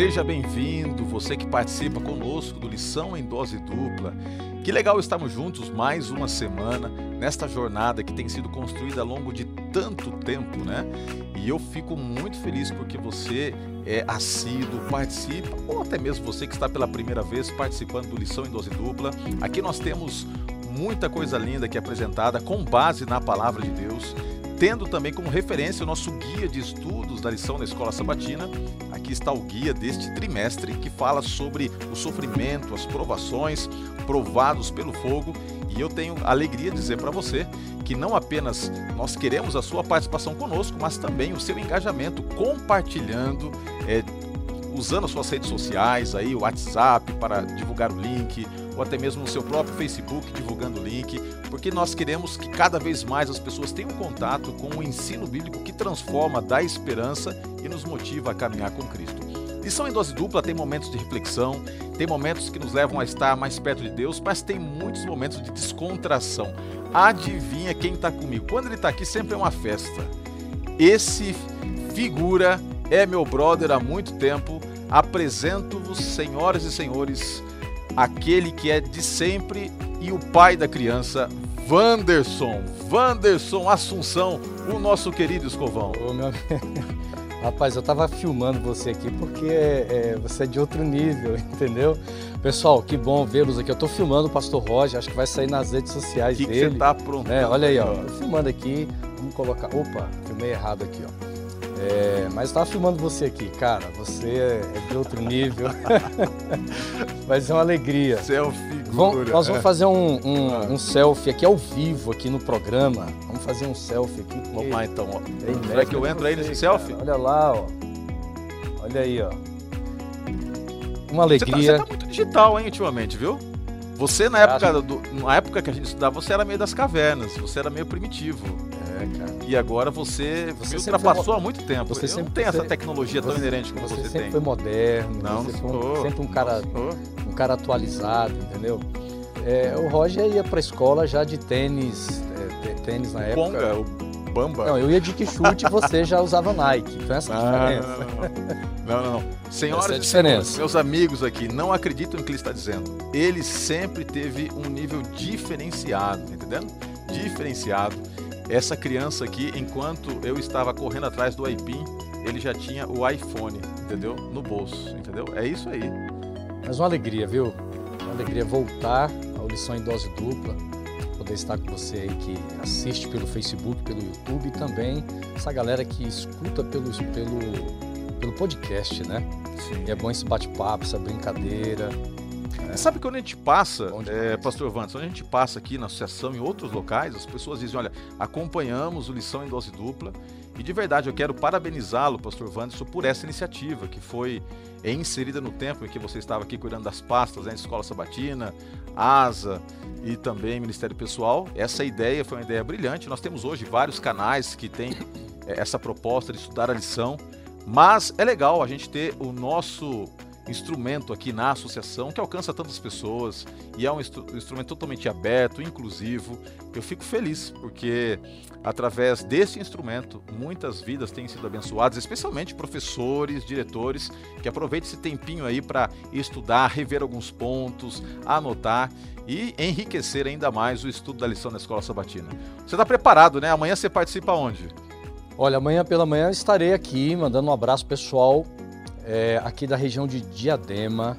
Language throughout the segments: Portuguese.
Seja bem-vindo, você que participa conosco do Lição em Dose Dupla. Que legal estarmos juntos mais uma semana nesta jornada que tem sido construída ao longo de tanto tempo, né? E eu fico muito feliz porque você é assíduo, participa, ou até mesmo você que está pela primeira vez participando do Lição em Dose Dupla. Aqui nós temos muita coisa linda aqui apresentada com base na palavra de Deus tendo também como referência o nosso guia de estudos da lição da Escola Sabatina. Aqui está o guia deste trimestre que fala sobre o sofrimento, as provações, provados pelo fogo. E eu tenho alegria de dizer para você que não apenas nós queremos a sua participação conosco, mas também o seu engajamento compartilhando. É, usando as suas redes sociais, aí o WhatsApp para divulgar o link, ou até mesmo no seu próprio Facebook divulgando o link, porque nós queremos que cada vez mais as pessoas tenham contato com o ensino bíblico que transforma, dá esperança e nos motiva a caminhar com Cristo. Lição em dose dupla tem momentos de reflexão, tem momentos que nos levam a estar mais perto de Deus, mas tem muitos momentos de descontração. Adivinha quem está comigo? Quando ele está aqui, sempre é uma festa. Esse figura é meu brother há muito tempo. Apresento-vos, senhoras e senhores, aquele que é de sempre e o pai da criança, Vanderson. Vanderson Assunção, o nosso querido Escovão. Ô, meu... Rapaz, eu tava filmando você aqui porque é, você é de outro nível, entendeu? Pessoal, que bom vê-los aqui. Eu tô filmando o Pastor Roger, acho que vai sair nas redes sociais que dele. Que você tá pronto? É, olha aí, ó. Tô filmando aqui. Vamos colocar. Opa, filmei errado aqui, ó. É, mas estava filmando você aqui, cara. Você é de outro nível. Vai ser uma alegria. Selfie. Vamos, nós vamos fazer um, um, ah. um, selfie aqui ao vivo aqui no programa. Vamos fazer um selfie aqui. Vamos lá então. Ó. Será que eu entro aí nesse selfie? Olha lá, ó. Olha aí, ó. Uma alegria. Você tá, você tá muito digital, hein, ultimamente, viu? Você na época, do, na época que a gente estudava, você era meio das cavernas, você era meio primitivo. É, cara. E agora você, você ultrapassou há muito tempo. Você sempre não tem você, essa tecnologia tão inerente como você, você sempre tem. foi moderno, não, você não foi sou, sempre um cara, um cara atualizado, entendeu? É, o Roger ia para a escola já de tênis, é, tênis na época. Conga, o Bamba. Não, eu ia de que chute e você já usava Nike. Então essa ah, diferença. Não, não, não. Senhoras é e senhores, meus amigos aqui, não acreditam no que ele está dizendo. Ele sempre teve um nível diferenciado, tá entendendo? Diferenciado essa criança aqui, enquanto eu estava correndo atrás do iPin, ele já tinha o iPhone, entendeu? No bolso, entendeu? É isso aí. Mas uma alegria, viu? Uma alegria voltar ao Lição em Dose Dupla, poder estar com você aí que assiste pelo Facebook, pelo YouTube e também essa galera que escuta pelo, pelo, pelo podcast, né? Sim. E é bom esse bate-papo, essa brincadeira. É. Sabe quando a gente passa, é, Pastor Vandes, quando a gente passa aqui na associação em outros locais, as pessoas dizem, olha, acompanhamos o Lição em Dose Dupla e de verdade eu quero parabenizá-lo, Pastor Vandes, por essa iniciativa que foi inserida no tempo em que você estava aqui cuidando das pastas, né, Escola Sabatina, ASA e também Ministério Pessoal. Essa ideia foi uma ideia brilhante. Nós temos hoje vários canais que têm é, essa proposta de estudar a lição, mas é legal a gente ter o nosso instrumento aqui na associação que alcança tantas pessoas e é um instrumento totalmente aberto, inclusivo. Eu fico feliz porque através desse instrumento muitas vidas têm sido abençoadas, especialmente professores, diretores que aproveitem esse tempinho aí para estudar, rever alguns pontos, anotar e enriquecer ainda mais o estudo da lição da Escola Sabatina. Você está preparado, né? Amanhã você participa onde? Olha, amanhã pela manhã estarei aqui mandando um abraço pessoal é, aqui da região de Diadema,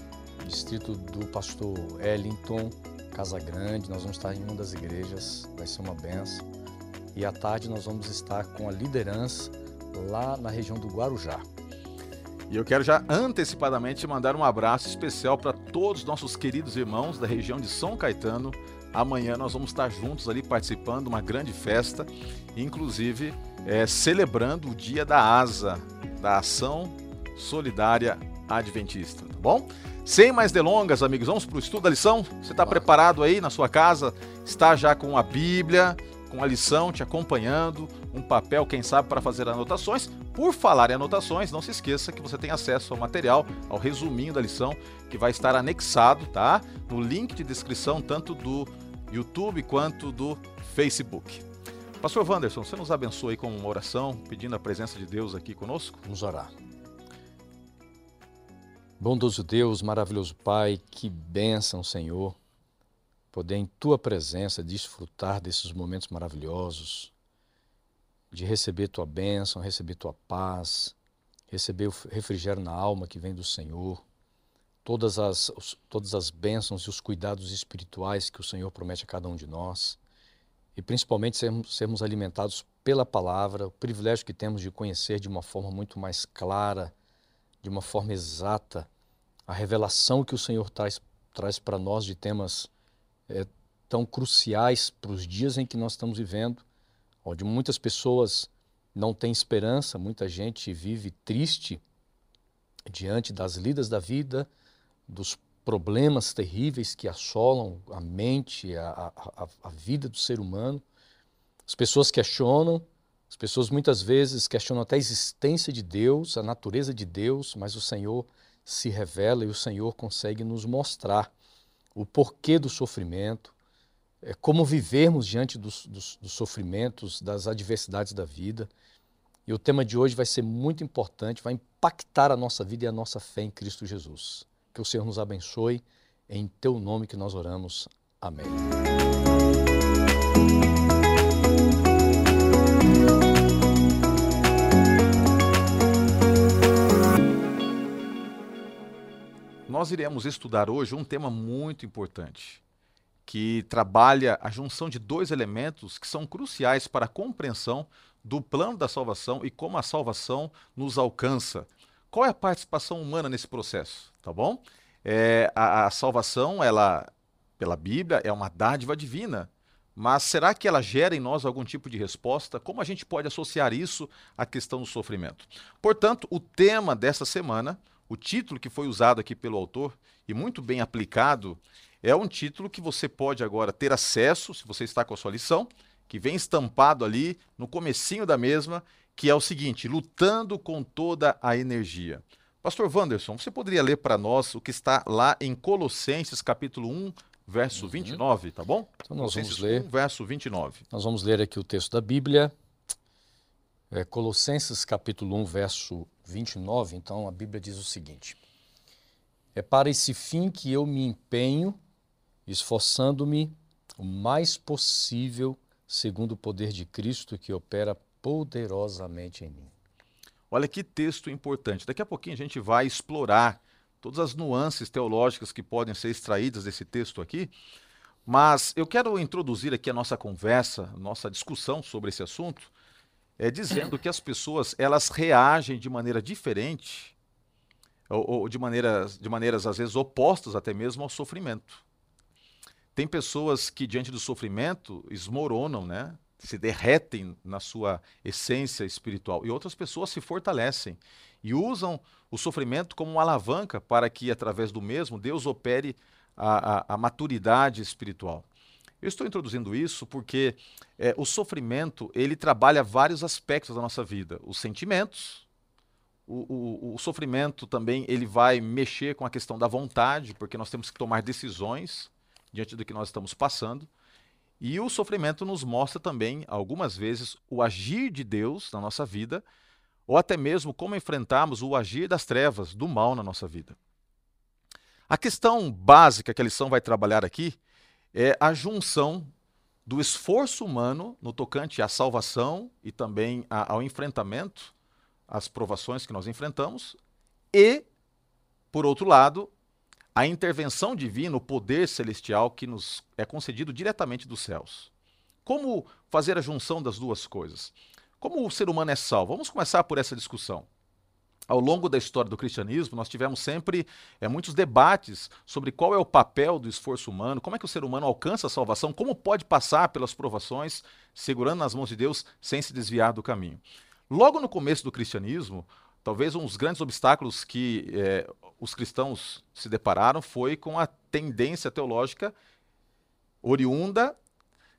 distrito do pastor Ellington, Casa Grande. Nós vamos estar em uma das igrejas, vai ser uma benção. E à tarde nós vamos estar com a liderança lá na região do Guarujá. E eu quero já antecipadamente mandar um abraço especial para todos os nossos queridos irmãos da região de São Caetano. Amanhã nós vamos estar juntos ali participando de uma grande festa, inclusive é, celebrando o dia da ASA, da Ação Solidária Adventista, tá bom? Sem mais delongas, amigos, vamos para o estudo da lição? Você está preparado aí na sua casa? Está já com a Bíblia, com a lição te acompanhando, um papel, quem sabe, para fazer anotações? Por falar em anotações, não se esqueça que você tem acesso ao material, ao resuminho da lição, que vai estar anexado, tá? No link de descrição, tanto do YouTube quanto do Facebook. Pastor Wanderson, você nos abençoe com uma oração, pedindo a presença de Deus aqui conosco? Vamos orar. Bondoso Deus, maravilhoso Pai, que bênção, Senhor, poder em Tua presença desfrutar desses momentos maravilhosos, de receber Tua bênção, receber Tua paz, receber o refrigério na alma que vem do Senhor, todas as, todas as bênçãos e os cuidados espirituais que o Senhor promete a cada um de nós, e principalmente sermos, sermos alimentados pela palavra, o privilégio que temos de conhecer de uma forma muito mais clara, de uma forma exata a revelação que o Senhor traz, traz para nós de temas é, tão cruciais para os dias em que nós estamos vivendo, onde muitas pessoas não têm esperança, muita gente vive triste diante das lidas da vida, dos problemas terríveis que assolam a mente, a, a, a vida do ser humano. As pessoas questionam, as pessoas muitas vezes questionam até a existência de Deus, a natureza de Deus, mas o Senhor se revela e o Senhor consegue nos mostrar o porquê do sofrimento, é, como vivermos diante dos, dos, dos sofrimentos, das adversidades da vida. E o tema de hoje vai ser muito importante, vai impactar a nossa vida e a nossa fé em Cristo Jesus. Que o Senhor nos abençoe. Em teu nome que nós oramos. Amém. Nós iremos estudar hoje um tema muito importante, que trabalha a junção de dois elementos que são cruciais para a compreensão do plano da salvação e como a salvação nos alcança. Qual é a participação humana nesse processo? Tá bom? É, a, a salvação, ela, pela Bíblia, é uma dádiva divina. Mas será que ela gera em nós algum tipo de resposta? Como a gente pode associar isso à questão do sofrimento? Portanto, o tema dessa semana o título que foi usado aqui pelo autor e muito bem aplicado é um título que você pode agora ter acesso, se você está com a sua lição, que vem estampado ali no comecinho da mesma, que é o seguinte: lutando com toda a energia. Pastor Wanderson, você poderia ler para nós o que está lá em Colossenses capítulo 1, verso uhum. 29, tá bom? Então nós vamos ler 1, verso 29. Nós vamos ler aqui o texto da Bíblia. É Colossenses capítulo 1, verso 29, então a Bíblia diz o seguinte: É para esse fim que eu me empenho, esforçando-me o mais possível, segundo o poder de Cristo que opera poderosamente em mim. Olha que texto importante. Daqui a pouquinho a gente vai explorar todas as nuances teológicas que podem ser extraídas desse texto aqui. Mas eu quero introduzir aqui a nossa conversa, nossa discussão sobre esse assunto, é, dizendo que as pessoas elas reagem de maneira diferente ou, ou de, maneiras, de maneiras às vezes opostas até mesmo ao sofrimento. Tem pessoas que diante do sofrimento esmoronam, né? se derretem na sua essência espiritual e outras pessoas se fortalecem e usam o sofrimento como uma alavanca para que através do mesmo Deus opere a, a, a maturidade espiritual. Eu estou introduzindo isso porque é, o sofrimento ele trabalha vários aspectos da nossa vida, os sentimentos. O, o, o, sofrimento também ele vai mexer com a questão da vontade, porque nós temos que tomar decisões diante do que nós estamos passando. E o sofrimento nos mostra também, algumas vezes, o agir de Deus na nossa vida, ou até mesmo como enfrentarmos o agir das trevas, do mal na nossa vida. A questão básica que a lição vai trabalhar aqui é a junção do esforço humano no tocante à salvação e também a, ao enfrentamento, às provações que nós enfrentamos, e, por outro lado, a intervenção divina, o poder celestial que nos é concedido diretamente dos céus. Como fazer a junção das duas coisas? Como o ser humano é salvo? Vamos começar por essa discussão ao longo da história do cristianismo, nós tivemos sempre é, muitos debates sobre qual é o papel do esforço humano, como é que o ser humano alcança a salvação, como pode passar pelas provações, segurando nas mãos de Deus sem se desviar do caminho. Logo no começo do cristianismo, talvez um dos grandes obstáculos que é, os cristãos se depararam foi com a tendência teológica oriunda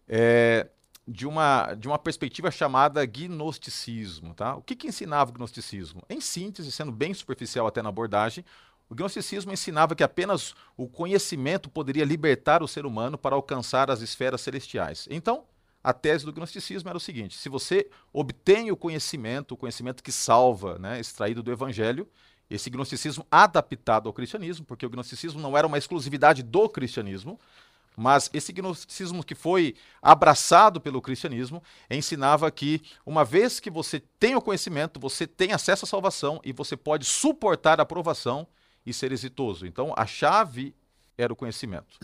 é, de uma, de uma perspectiva chamada gnosticismo. Tá? O que, que ensinava o gnosticismo? Em síntese, sendo bem superficial até na abordagem, o gnosticismo ensinava que apenas o conhecimento poderia libertar o ser humano para alcançar as esferas celestiais. Então, a tese do gnosticismo era o seguinte: se você obtém o conhecimento, o conhecimento que salva, né, extraído do evangelho, esse gnosticismo adaptado ao cristianismo, porque o gnosticismo não era uma exclusividade do cristianismo, mas esse gnosticismo que foi abraçado pelo cristianismo ensinava que, uma vez que você tem o conhecimento, você tem acesso à salvação e você pode suportar a provação e ser exitoso. Então, a chave era o conhecimento.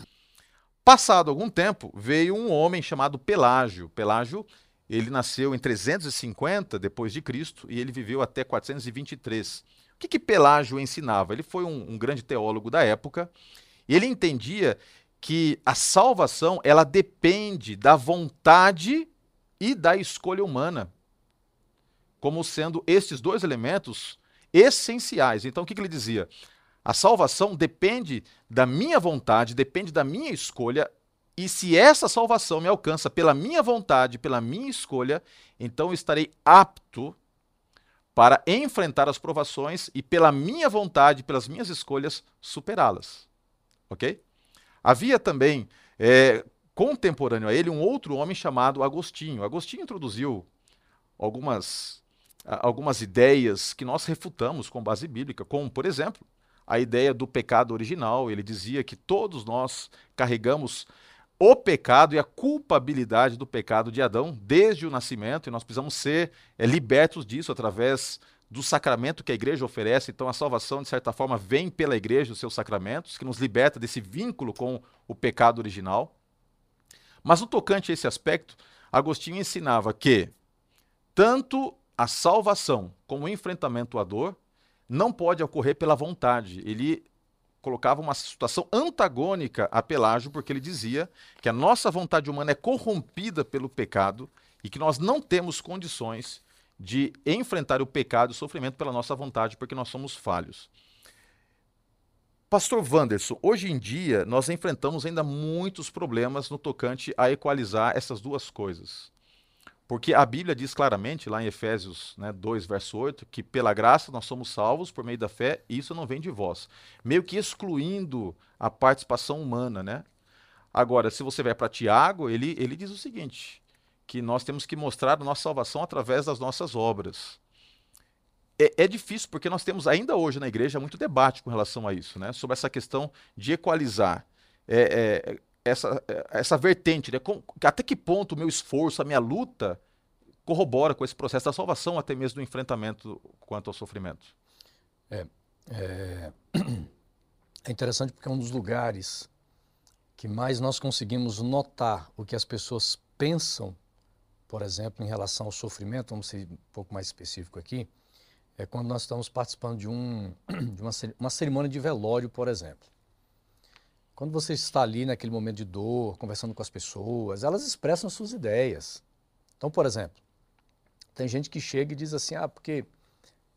Passado algum tempo, veio um homem chamado Pelágio. Pelágio, ele nasceu em 350 depois de Cristo e ele viveu até 423. O que, que Pelágio ensinava? Ele foi um, um grande teólogo da época ele entendia que a salvação ela depende da vontade e da escolha humana, como sendo esses dois elementos essenciais. Então, o que, que ele dizia? A salvação depende da minha vontade, depende da minha escolha, e se essa salvação me alcança pela minha vontade, pela minha escolha, então eu estarei apto para enfrentar as provações e, pela minha vontade, pelas minhas escolhas, superá-las. Ok? Havia também, é, contemporâneo a ele, um outro homem chamado Agostinho. Agostinho introduziu algumas, algumas ideias que nós refutamos com base bíblica, como, por exemplo, a ideia do pecado original. Ele dizia que todos nós carregamos o pecado e a culpabilidade do pecado de Adão desde o nascimento, e nós precisamos ser é, libertos disso através do sacramento que a igreja oferece. Então, a salvação, de certa forma, vem pela igreja, os seus sacramentos, que nos liberta desse vínculo com o pecado original. Mas no tocante a esse aspecto, Agostinho ensinava que tanto a salvação como o enfrentamento à dor não pode ocorrer pela vontade. Ele colocava uma situação antagônica a Pelágio, porque ele dizia que a nossa vontade humana é corrompida pelo pecado e que nós não temos condições de enfrentar o pecado e o sofrimento pela nossa vontade, porque nós somos falhos. Pastor Wanderson, hoje em dia nós enfrentamos ainda muitos problemas no tocante a equalizar essas duas coisas. Porque a Bíblia diz claramente, lá em Efésios né, 2, verso 8, que pela graça nós somos salvos por meio da fé, e isso não vem de vós. Meio que excluindo a participação humana, né? Agora, se você vai para Tiago, ele, ele diz o seguinte: que nós temos que mostrar a nossa salvação através das nossas obras. É, é, difícil, porque nós temos ainda hoje na igreja muito debate com relação a isso, né? Sobre essa questão de equalizar. É, é, essa, essa vertente, né? Com, até que ponto o meu esforço, a minha luta corrobora com esse processo da salvação, até mesmo do enfrentamento quanto ao sofrimento. É, é, é interessante porque é um dos lugares que mais nós conseguimos notar o que as pessoas pensam, por exemplo, em relação ao sofrimento, vamos ser um pouco mais específico aqui, é quando nós estamos participando de, um, de uma, uma cerimônia de velório, por exemplo. Quando você está ali naquele momento de dor, conversando com as pessoas, elas expressam suas ideias. Então, por exemplo, tem gente que chega e diz assim, ah, porque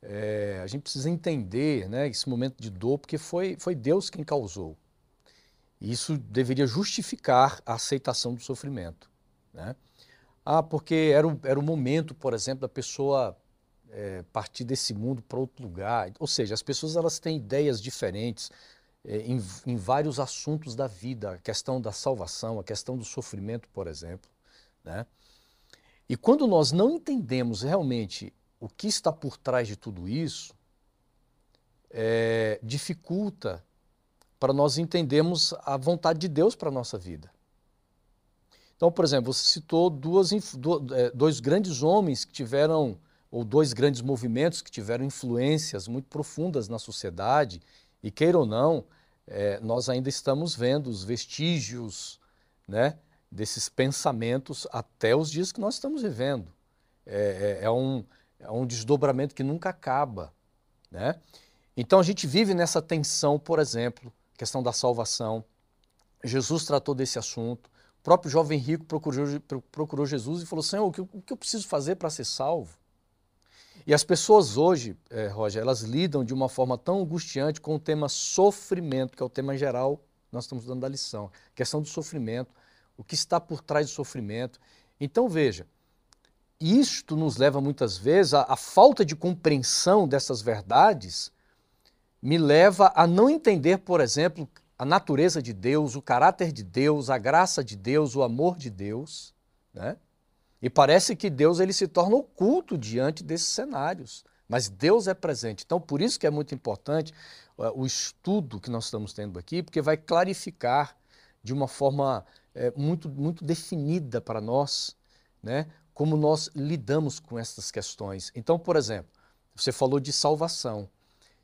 é, a gente precisa entender né, esse momento de dor, porque foi, foi Deus quem causou. E isso deveria justificar a aceitação do sofrimento. Né? Ah, porque era o, era o momento, por exemplo, da pessoa é, partir desse mundo para outro lugar. Ou seja, as pessoas elas têm ideias diferentes é, em, em, vários assuntos da vida, a questão da salvação, a questão do sofrimento, por exemplo. Né? E quando nós não entendemos realmente o que está por trás de tudo isso, é, dificulta para nós entendermos a vontade de Deus para a nossa vida. Então, por exemplo, você citou duas, é, dois grandes homens que tiveram, ou dois grandes movimentos que tiveram influências muito profundas na sociedade e queira ou não, é, nós ainda estamos vendo os vestígios né, desses pensamentos até os dias que nós estamos vivendo. É, é, é, um, é um desdobramento que nunca acaba. Né? Então a gente vive nessa tensão, por exemplo, questão da salvação. Jesus tratou desse assunto. O próprio jovem rico procurou, procurou Jesus e falou: Senhor, o que, o que eu preciso fazer para ser salvo? E as pessoas hoje, é, Roger, elas lidam de uma forma tão angustiante com o tema sofrimento, que é o tema geral nós estamos dando a lição. A questão do sofrimento, o que está por trás do sofrimento. Então, veja, isto nos leva muitas vezes, a, a falta de compreensão dessas verdades me leva a não entender, por exemplo, a natureza de Deus, o caráter de Deus, a graça de Deus, o amor de Deus, né? E parece que Deus ele se torna oculto diante desses cenários, mas Deus é presente. Então, por isso que é muito importante uh, o estudo que nós estamos tendo aqui, porque vai clarificar de uma forma é, muito, muito definida para nós, né, como nós lidamos com essas questões. Então, por exemplo, você falou de salvação.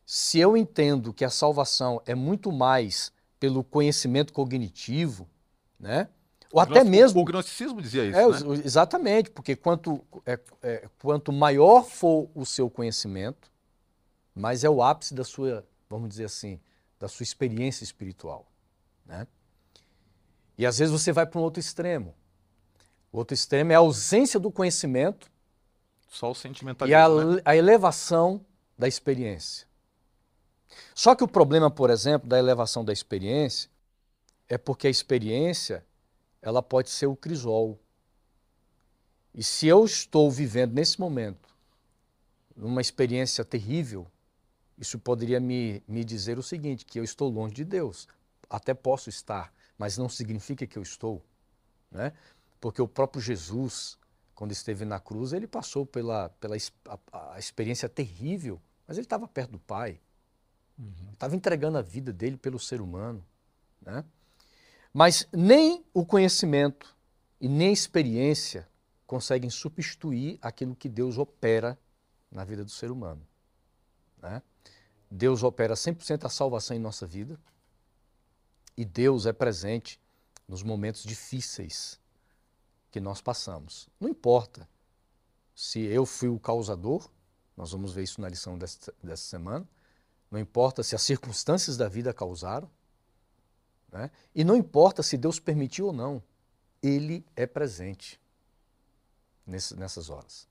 Se eu entendo que a salvação é muito mais pelo conhecimento cognitivo, né? Ou até mesmo. O gnosticismo dizia isso. É, né? Exatamente, porque quanto, é, é, quanto maior for o seu conhecimento, mais é o ápice da sua, vamos dizer assim, da sua experiência espiritual. Né? E às vezes você vai para um outro extremo. O outro extremo é a ausência do conhecimento. Só o sentimentalismo. E a, né? a elevação da experiência. Só que o problema, por exemplo, da elevação da experiência é porque a experiência ela pode ser o crisol. E se eu estou vivendo nesse momento uma experiência terrível, isso poderia me, me dizer o seguinte, que eu estou longe de Deus. Até posso estar, mas não significa que eu estou. Né? Porque o próprio Jesus, quando esteve na cruz, ele passou pela, pela a, a experiência terrível, mas ele estava perto do Pai. Uhum. Estava entregando a vida dele pelo ser humano. Né? Mas nem o conhecimento e nem a experiência conseguem substituir aquilo que Deus opera na vida do ser humano. Né? Deus opera 100% a salvação em nossa vida e Deus é presente nos momentos difíceis que nós passamos. Não importa se eu fui o causador, nós vamos ver isso na lição dessa semana, não importa se as circunstâncias da vida causaram, né? e não importa se Deus permitiu ou não, Ele é presente nessas horas.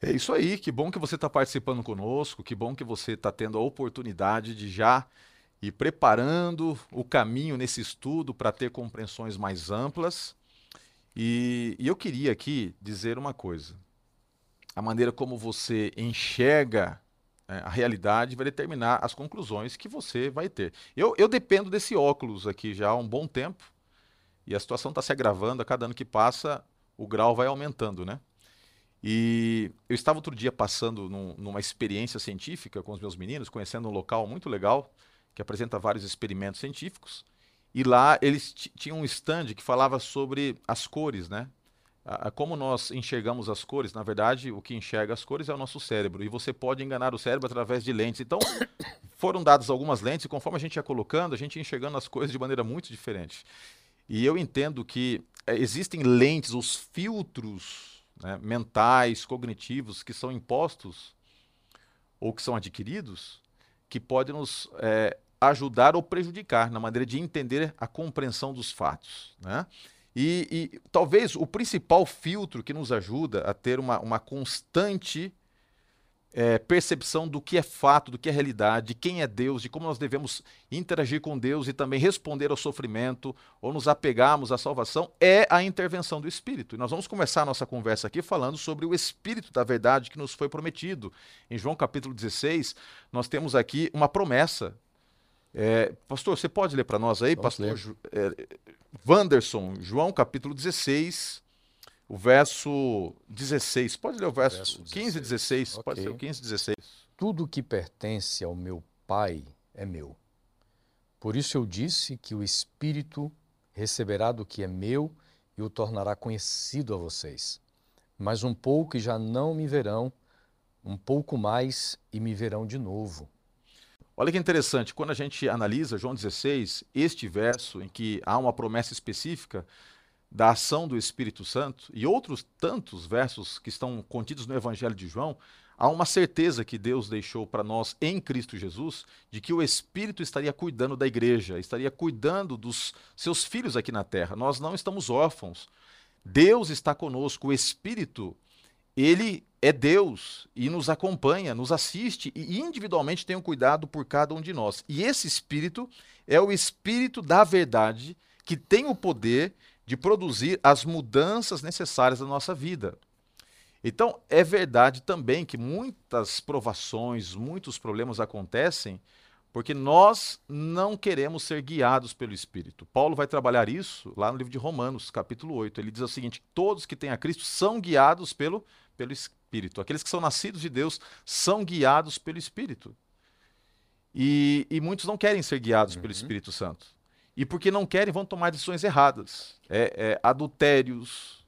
É isso aí, que bom que você está participando conosco, que bom que você está tendo a oportunidade de já ir preparando o caminho nesse estudo para ter compreensões mais amplas. E, e eu queria aqui dizer uma coisa. A maneira como você enxerga a realidade vai determinar as conclusões que você vai ter. Eu, eu dependo desse óculos aqui já há um bom tempo e a situação está se agravando. A cada ano que passa, o grau vai aumentando, né? E eu estava outro dia passando num, numa experiência científica com os meus meninos, conhecendo um local muito legal que apresenta vários experimentos científicos. E lá eles tinham um stand que falava sobre as cores, né? Como nós enxergamos as cores, na verdade, o que enxerga as cores é o nosso cérebro, e você pode enganar o cérebro através de lentes. Então, foram dadas algumas lentes, e conforme a gente ia colocando, a gente ia enxergando as coisas de maneira muito diferente. E eu entendo que é, existem lentes, os filtros né, mentais, cognitivos, que são impostos ou que são adquiridos, que podem nos é, ajudar ou prejudicar na maneira de entender a compreensão dos fatos. Né? E, e, talvez o principal filtro que nos ajuda a ter uma, uma constante é, percepção do que é fato, do que é realidade, de quem é Deus, de como nós devemos interagir com Deus e também responder ao sofrimento ou nos apegarmos à salvação, é a intervenção do Espírito. E nós vamos começar a nossa conversa aqui falando sobre o Espírito da verdade que nos foi prometido. Em João capítulo 16, nós temos aqui uma promessa é, pastor, você pode ler para nós aí, Vamos pastor é, Wanderson, João capítulo 16, o verso 16. Pode ler o verso, verso 15 e 16. Okay. Pode ser o 15 e 16. Tudo que pertence ao meu Pai é meu. Por isso eu disse que o Espírito receberá do que é meu e o tornará conhecido a vocês. Mas um pouco e já não me verão, um pouco mais e me verão de novo Olha que interessante, quando a gente analisa João 16, este verso em que há uma promessa específica da ação do Espírito Santo e outros tantos versos que estão contidos no Evangelho de João, há uma certeza que Deus deixou para nós em Cristo Jesus de que o Espírito estaria cuidando da igreja, estaria cuidando dos seus filhos aqui na terra. Nós não estamos órfãos. Deus está conosco, o Espírito ele é Deus e nos acompanha, nos assiste e individualmente tem um cuidado por cada um de nós. E esse Espírito é o Espírito da verdade que tem o poder de produzir as mudanças necessárias na nossa vida. Então, é verdade também que muitas provações, muitos problemas acontecem porque nós não queremos ser guiados pelo Espírito. Paulo vai trabalhar isso lá no livro de Romanos, capítulo 8. Ele diz o seguinte: todos que têm a Cristo são guiados pelo, pelo, Espírito. Aqueles que são nascidos de Deus são guiados pelo Espírito. E, e muitos não querem ser guiados uhum. pelo Espírito Santo. E porque não querem, vão tomar decisões erradas. É, é, adultérios,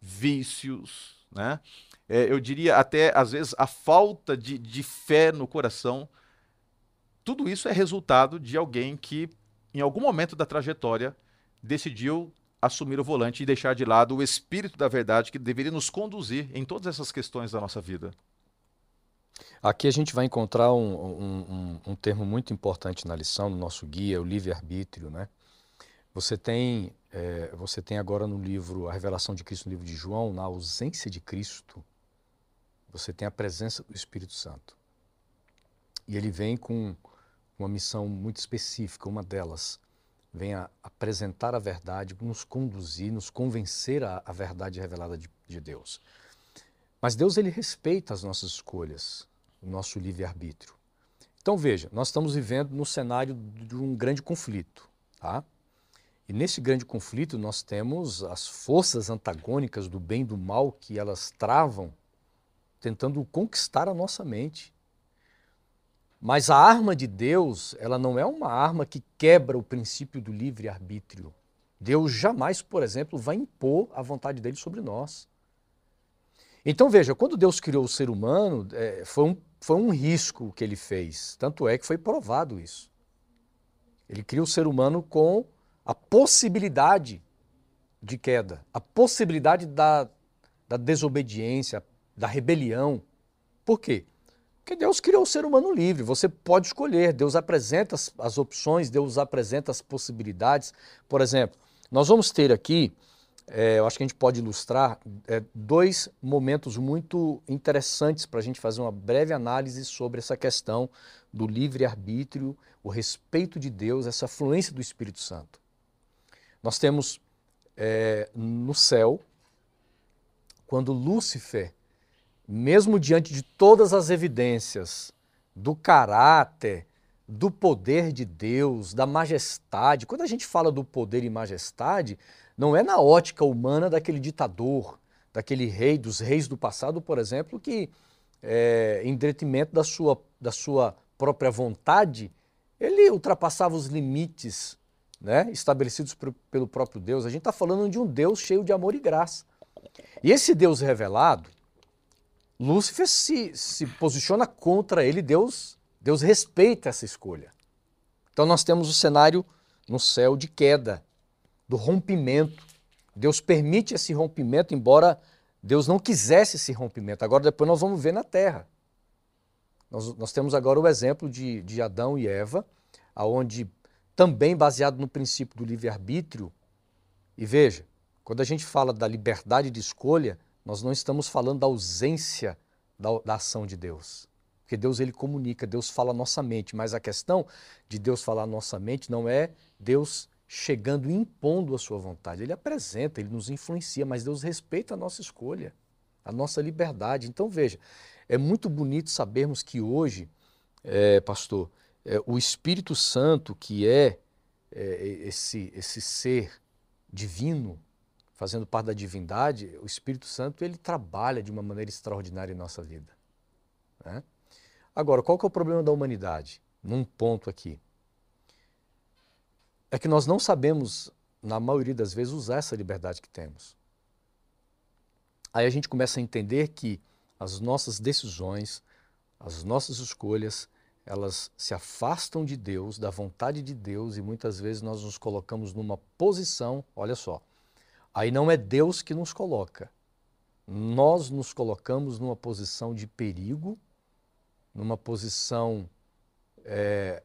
vícios, né? É, eu diria até, às vezes, a falta de, de fé no coração. Tudo isso é resultado de alguém que, em algum momento da trajetória, decidiu assumir o volante e deixar de lado o espírito da verdade que deveria nos conduzir em todas essas questões da nossa vida. Aqui a gente vai encontrar um, um, um, um termo muito importante na lição, no nosso guia, o livre-arbítrio. Né? Você, tem, é, você tem agora no livro A Revelação de Cristo, no livro de João, na ausência de Cristo, você tem a presença do Espírito Santo. E ele vem com uma missão muito específica, uma delas vem a apresentar a verdade, nos conduzir, nos convencer à verdade revelada de, de Deus. Mas Deus ele respeita as nossas escolhas o nosso livre-arbítrio. Então veja, nós estamos vivendo no cenário de um grande conflito. Tá? E nesse grande conflito nós temos as forças antagônicas do bem e do mal que elas travam, tentando conquistar a nossa mente. Mas a arma de Deus, ela não é uma arma que quebra o princípio do livre-arbítrio. Deus jamais, por exemplo, vai impor a vontade dele sobre nós. Então veja, quando Deus criou o ser humano, é, foi um foi um risco que ele fez. Tanto é que foi provado isso. Ele cria o ser humano com a possibilidade de queda, a possibilidade da, da desobediência, da rebelião. Por quê? Porque Deus criou o ser humano livre, você pode escolher, Deus apresenta as, as opções, Deus apresenta as possibilidades. Por exemplo, nós vamos ter aqui é, eu acho que a gente pode ilustrar é, dois momentos muito interessantes para a gente fazer uma breve análise sobre essa questão do livre-arbítrio, o respeito de Deus, essa fluência do Espírito Santo. Nós temos é, no céu, quando Lúcifer, mesmo diante de todas as evidências do caráter, do poder de Deus, da majestade, quando a gente fala do poder e majestade, não é na ótica humana daquele ditador, daquele rei, dos reis do passado, por exemplo, que, é, em detrimento da sua, da sua própria vontade, ele ultrapassava os limites né, estabelecidos por, pelo próprio Deus. A gente está falando de um Deus cheio de amor e graça. E esse Deus revelado, Lúcifer se, se posiciona contra ele, Deus, Deus respeita essa escolha. Então nós temos o cenário no céu de queda, do rompimento. Deus permite esse rompimento, embora Deus não quisesse esse rompimento. Agora, depois nós vamos ver na terra. Nós, nós temos agora o exemplo de, de Adão e Eva, aonde também baseado no princípio do livre-arbítrio. E veja, quando a gente fala da liberdade de escolha, nós não estamos falando da ausência da, da ação de Deus. Porque Deus ele comunica, Deus fala a nossa mente, mas a questão de Deus falar a nossa mente não é Deus chegando e impondo a sua vontade. Ele apresenta, ele nos influencia, mas Deus respeita a nossa escolha, a nossa liberdade. Então, veja, é muito bonito sabermos que hoje, é, pastor, é, o Espírito Santo, que é, é esse, esse ser divino, fazendo parte da divindade, o Espírito Santo ele trabalha de uma maneira extraordinária em nossa vida. Né? Agora, qual que é o problema da humanidade? Num ponto aqui é que nós não sabemos, na maioria das vezes, usar essa liberdade que temos. Aí a gente começa a entender que as nossas decisões, as nossas escolhas, elas se afastam de Deus, da vontade de Deus, e muitas vezes nós nos colocamos numa posição, olha só, aí não é Deus que nos coloca, nós nos colocamos numa posição de perigo, numa posição é,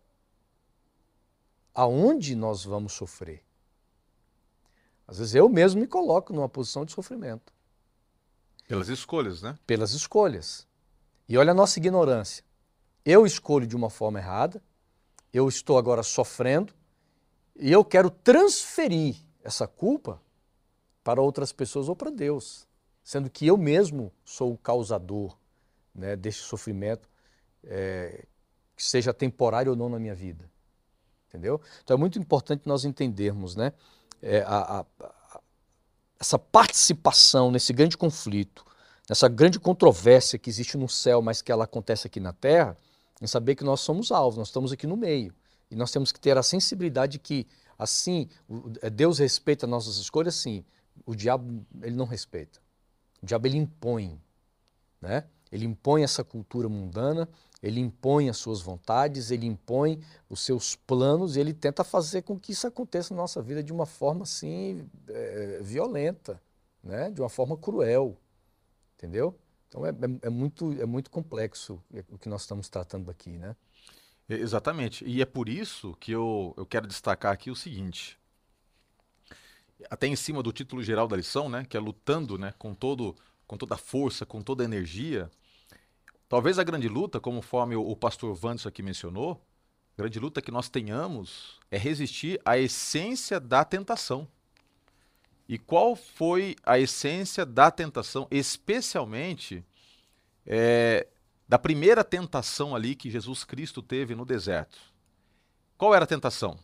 aonde nós vamos sofrer. Às vezes eu mesmo me coloco numa posição de sofrimento. Pelas escolhas, né? Pelas escolhas. E olha a nossa ignorância. Eu escolho de uma forma errada, eu estou agora sofrendo e eu quero transferir essa culpa para outras pessoas ou para Deus, sendo que eu mesmo sou o causador né, deste sofrimento, é, que seja temporário ou não na minha vida entendeu? Então é muito importante nós entendermos, né, é, a, a, essa participação nesse grande conflito nessa grande controvérsia que existe no céu, mas que ela acontece aqui na terra, em saber que nós somos alvos, nós estamos aqui no meio. E nós temos que ter a sensibilidade que, assim, é, Deus respeita nossas escolhas, sim. O diabo, ele não respeita. O diabo, ele impõe, né? Ele impõe essa cultura mundana, ele impõe as suas vontades, ele impõe os seus planos e ele tenta fazer com que isso aconteça na nossa vida de uma forma assim é, violenta, né? de uma forma cruel, entendeu? Então é, é, é, muito, é muito complexo o que nós estamos tratando aqui, né? Exatamente. E é por isso que eu, eu quero destacar aqui o seguinte. Até em cima do título geral da lição, né, que é lutando né, com, todo, com toda a força, com toda a energia, Talvez a grande luta, conforme o, pastor Vandes aqui mencionou, a grande luta que nós tenhamos é resistir à essência da tentação. E qual foi a essência da tentação, especialmente é, da primeira tentação ali que Jesus Cristo teve no deserto? Qual era a tentação?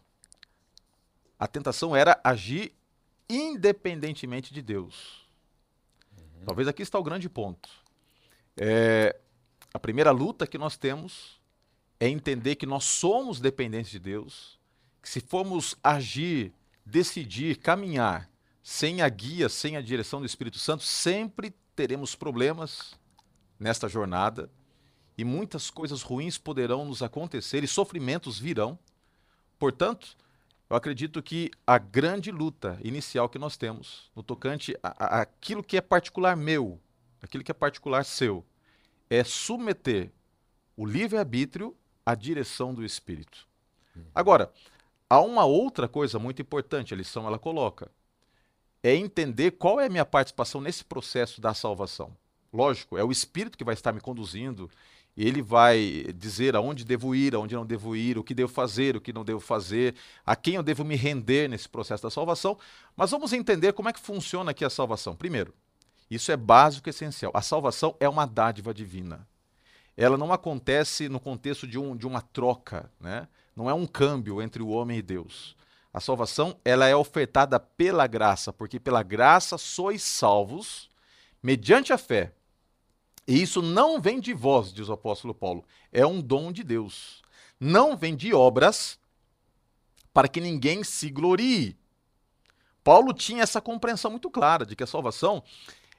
A tentação era agir independentemente de Deus. Uhum. Talvez aqui está o grande ponto. É, a primeira luta que nós temos é entender que nós somos dependentes de Deus, que se formos agir, decidir, caminhar sem a guia, sem a direção do Espírito Santo, sempre teremos problemas nesta jornada e muitas coisas ruins poderão nos acontecer e sofrimentos virão. Portanto, eu acredito que a grande luta inicial que nós temos no tocante a, a, aquilo que é particular meu, aquilo que é particular seu, é submeter o livre-arbítrio à direção do Espírito. Agora, há uma outra coisa muito importante, a lição ela coloca, é entender qual é a minha participação nesse processo da salvação. Lógico, é o Espírito que vai estar me conduzindo, ele vai dizer aonde devo ir, aonde não devo ir, o que devo fazer, o que não devo fazer, a quem eu devo me render nesse processo da salvação. Mas vamos entender como é que funciona aqui a salvação. Primeiro, isso é básico e essencial. A salvação é uma dádiva divina. Ela não acontece no contexto de, um, de uma troca, né? não é um câmbio entre o homem e Deus. A salvação ela é ofertada pela graça, porque pela graça sois salvos mediante a fé. E isso não vem de vós, diz o apóstolo Paulo, é um dom de Deus. Não vem de obras para que ninguém se glorie. Paulo tinha essa compreensão muito clara de que a salvação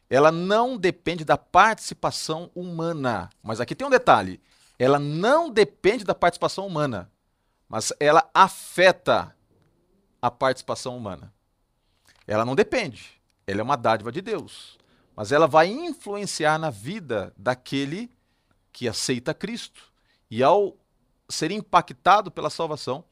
ela não depende da participação humana. Mas aqui tem um detalhe: ela não depende da participação humana, mas ela afeta a participação humana. Ela não depende, ela é uma dádiva de Deus, mas ela vai influenciar na vida daquele que aceita Cristo. E ao ser impactado pela salvação,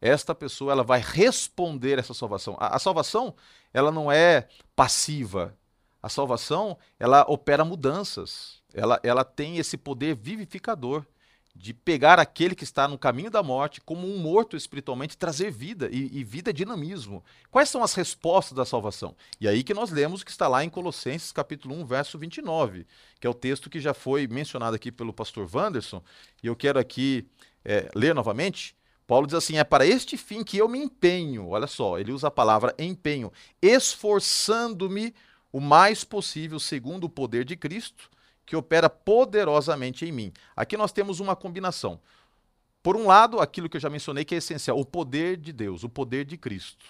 esta pessoa ela vai responder essa salvação. A, a salvação ela não é passiva, a salvação, ela opera mudanças. Ela, ela tem esse poder vivificador de pegar aquele que está no caminho da morte como um morto espiritualmente trazer vida e, e, vida dinamismo. Quais são as respostas da salvação? E aí que nós lemos que está lá em Colossenses capítulo 1, verso 29, que é o texto que já foi mencionado aqui pelo pastor Wanderson, e eu quero aqui é, ler novamente. Paulo diz assim: é para este fim que eu me empenho. Olha só, ele usa a palavra empenho, esforçando-me o mais possível segundo o poder de Cristo, que opera poderosamente em mim. Aqui nós temos uma combinação. Por um lado, aquilo que eu já mencionei que é essencial, o poder de Deus, o poder de Cristo.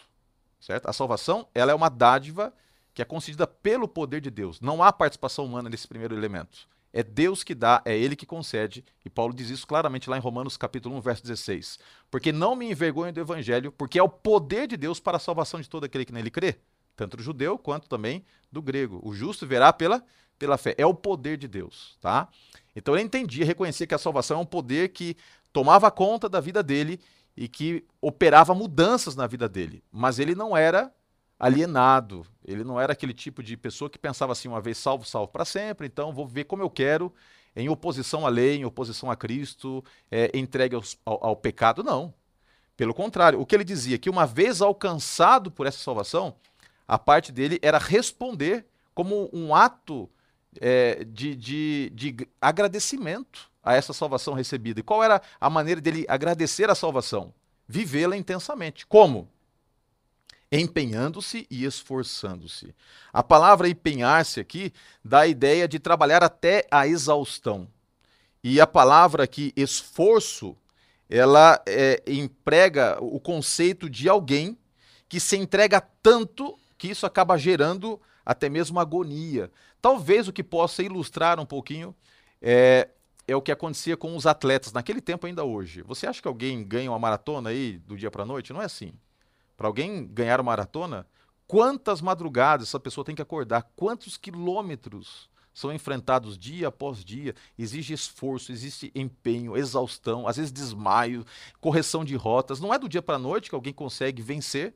Certo? A salvação, ela é uma dádiva que é concedida pelo poder de Deus. Não há participação humana nesse primeiro elemento. É Deus que dá, é Ele que concede. E Paulo diz isso claramente lá em Romanos capítulo 1, verso 16. Porque não me envergonho do evangelho, porque é o poder de Deus para a salvação de todo aquele que nele crê tanto do judeu quanto também do grego. O justo verá pela, pela fé. É o poder de Deus, tá? Então ele entendia, reconhecia que a salvação é um poder que tomava conta da vida dele e que operava mudanças na vida dele. Mas ele não era alienado, ele não era aquele tipo de pessoa que pensava assim, uma vez salvo, salvo para sempre, então vou ver como eu quero, em oposição à lei, em oposição a Cristo, é, entregue ao, ao pecado. Não. Pelo contrário, o que ele dizia, que uma vez alcançado por essa salvação, a parte dele era responder como um ato é, de, de, de agradecimento a essa salvação recebida. E qual era a maneira dele agradecer a salvação? Vivê-la intensamente. Como? empenhando-se e esforçando-se. A palavra empenhar-se aqui dá a ideia de trabalhar até a exaustão. E a palavra aqui esforço, ela é, emprega o conceito de alguém que se entrega tanto que isso acaba gerando até mesmo agonia. Talvez o que possa ilustrar um pouquinho é, é o que acontecia com os atletas naquele tempo ainda hoje. Você acha que alguém ganha uma maratona aí do dia para a noite? Não é assim. Para alguém ganhar uma maratona, quantas madrugadas essa pessoa tem que acordar? Quantos quilômetros são enfrentados dia após dia? Exige esforço, existe empenho, exaustão, às vezes desmaio, correção de rotas. Não é do dia para a noite que alguém consegue vencer,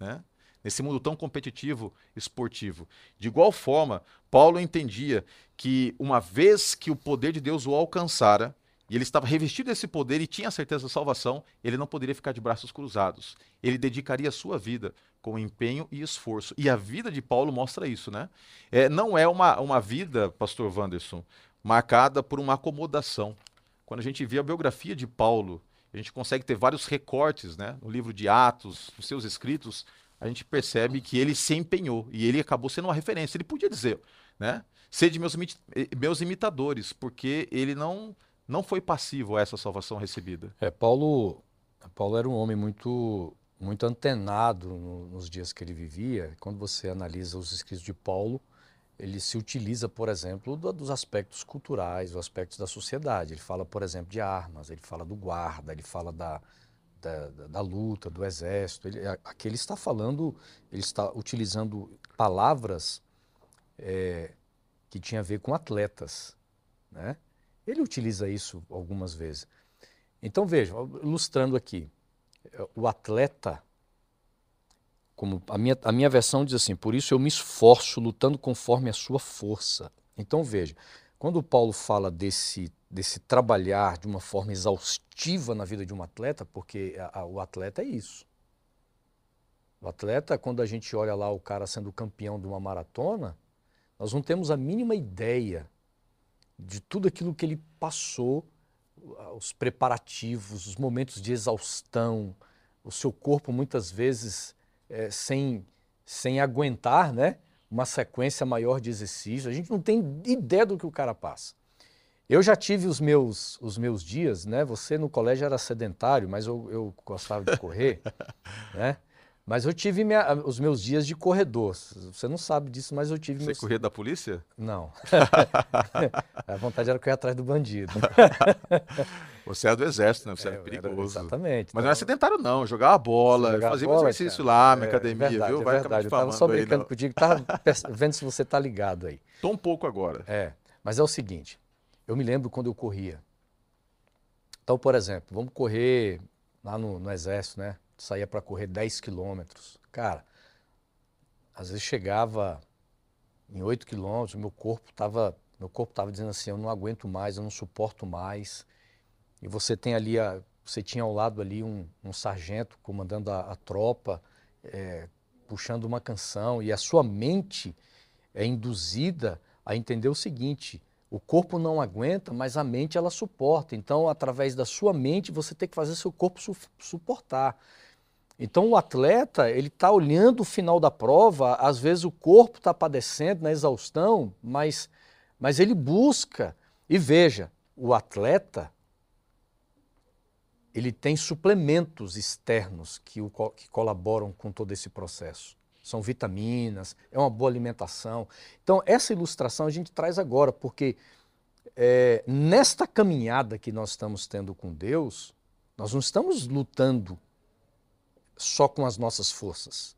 né? Nesse mundo tão competitivo esportivo. De igual forma, Paulo entendia que uma vez que o poder de Deus o alcançara, e ele estava revestido desse poder e tinha a certeza da salvação, ele não poderia ficar de braços cruzados. Ele dedicaria a sua vida com empenho e esforço. E a vida de Paulo mostra isso, né? É, não é uma, uma vida, pastor Wanderson, marcada por uma acomodação. Quando a gente vê a biografia de Paulo, a gente consegue ter vários recortes, né? No livro de Atos, nos seus escritos, a gente percebe que ele se empenhou e ele acabou sendo uma referência. Ele podia dizer, né? Ser de meus, meus imitadores, porque ele não não foi passivo a essa salvação recebida. É, Paulo, Paulo era um homem muito muito antenado no, nos dias que ele vivia. Quando você analisa os escritos de Paulo, ele se utiliza, por exemplo, do, dos aspectos culturais, dos aspectos da sociedade. Ele fala, por exemplo, de armas, ele fala do guarda, ele fala da, da, da, da luta, do exército. Ele, aqui ele está falando, ele está utilizando palavras é, que tinha a ver com atletas, né? Ele utiliza isso algumas vezes. Então veja, ilustrando aqui, o atleta, como a minha, a minha versão diz assim, por isso eu me esforço lutando conforme a sua força. Então veja, quando Paulo fala desse, desse trabalhar de uma forma exaustiva na vida de um atleta, porque a, a, o atleta é isso. O atleta, quando a gente olha lá o cara sendo campeão de uma maratona, nós não temos a mínima ideia de tudo aquilo que ele passou, os preparativos, os momentos de exaustão, o seu corpo muitas vezes é, sem, sem aguentar né, uma sequência maior de exercícios. A gente não tem ideia do que o cara passa. Eu já tive os meus, os meus dias, né? Você no colégio era sedentário, mas eu, eu gostava de correr, né? Mas eu tive minha, os meus dias de corredor. Você não sabe disso, mas eu tive Você meus... corria da polícia? Não. a vontade era correr atrás do bandido. Você era do exército, né? Você é, era perigoso. Era, exatamente. Mas não era sedentário, não. Jogava bola, jogava fazia bola, exercício cara. lá na é, academia, verdade, viu? É Vai verdade. Eu tava só brincando aí, contigo, tava vendo se você tá ligado aí. Tô um pouco agora. É. Mas é o seguinte, eu me lembro quando eu corria. Então, por exemplo, vamos correr lá no, no exército, né? Saía para correr 10 quilômetros. Cara, às vezes chegava em 8 quilômetros, meu corpo estava meu corpo estava dizendo assim, eu não aguento mais, eu não suporto mais. E você tem ali, a, você tinha ao lado ali um, um sargento comandando a, a tropa, é, puxando uma canção, e a sua mente é induzida a entender o seguinte, o corpo não aguenta, mas a mente ela suporta. Então, através da sua mente, você tem que fazer seu corpo su suportar. Então o atleta ele está olhando o final da prova, às vezes o corpo está padecendo na exaustão, mas, mas ele busca e veja o atleta ele tem suplementos externos que, o, que colaboram com todo esse processo. São vitaminas, é uma boa alimentação. Então essa ilustração a gente traz agora porque é, nesta caminhada que nós estamos tendo com Deus, nós não estamos lutando só com as nossas forças.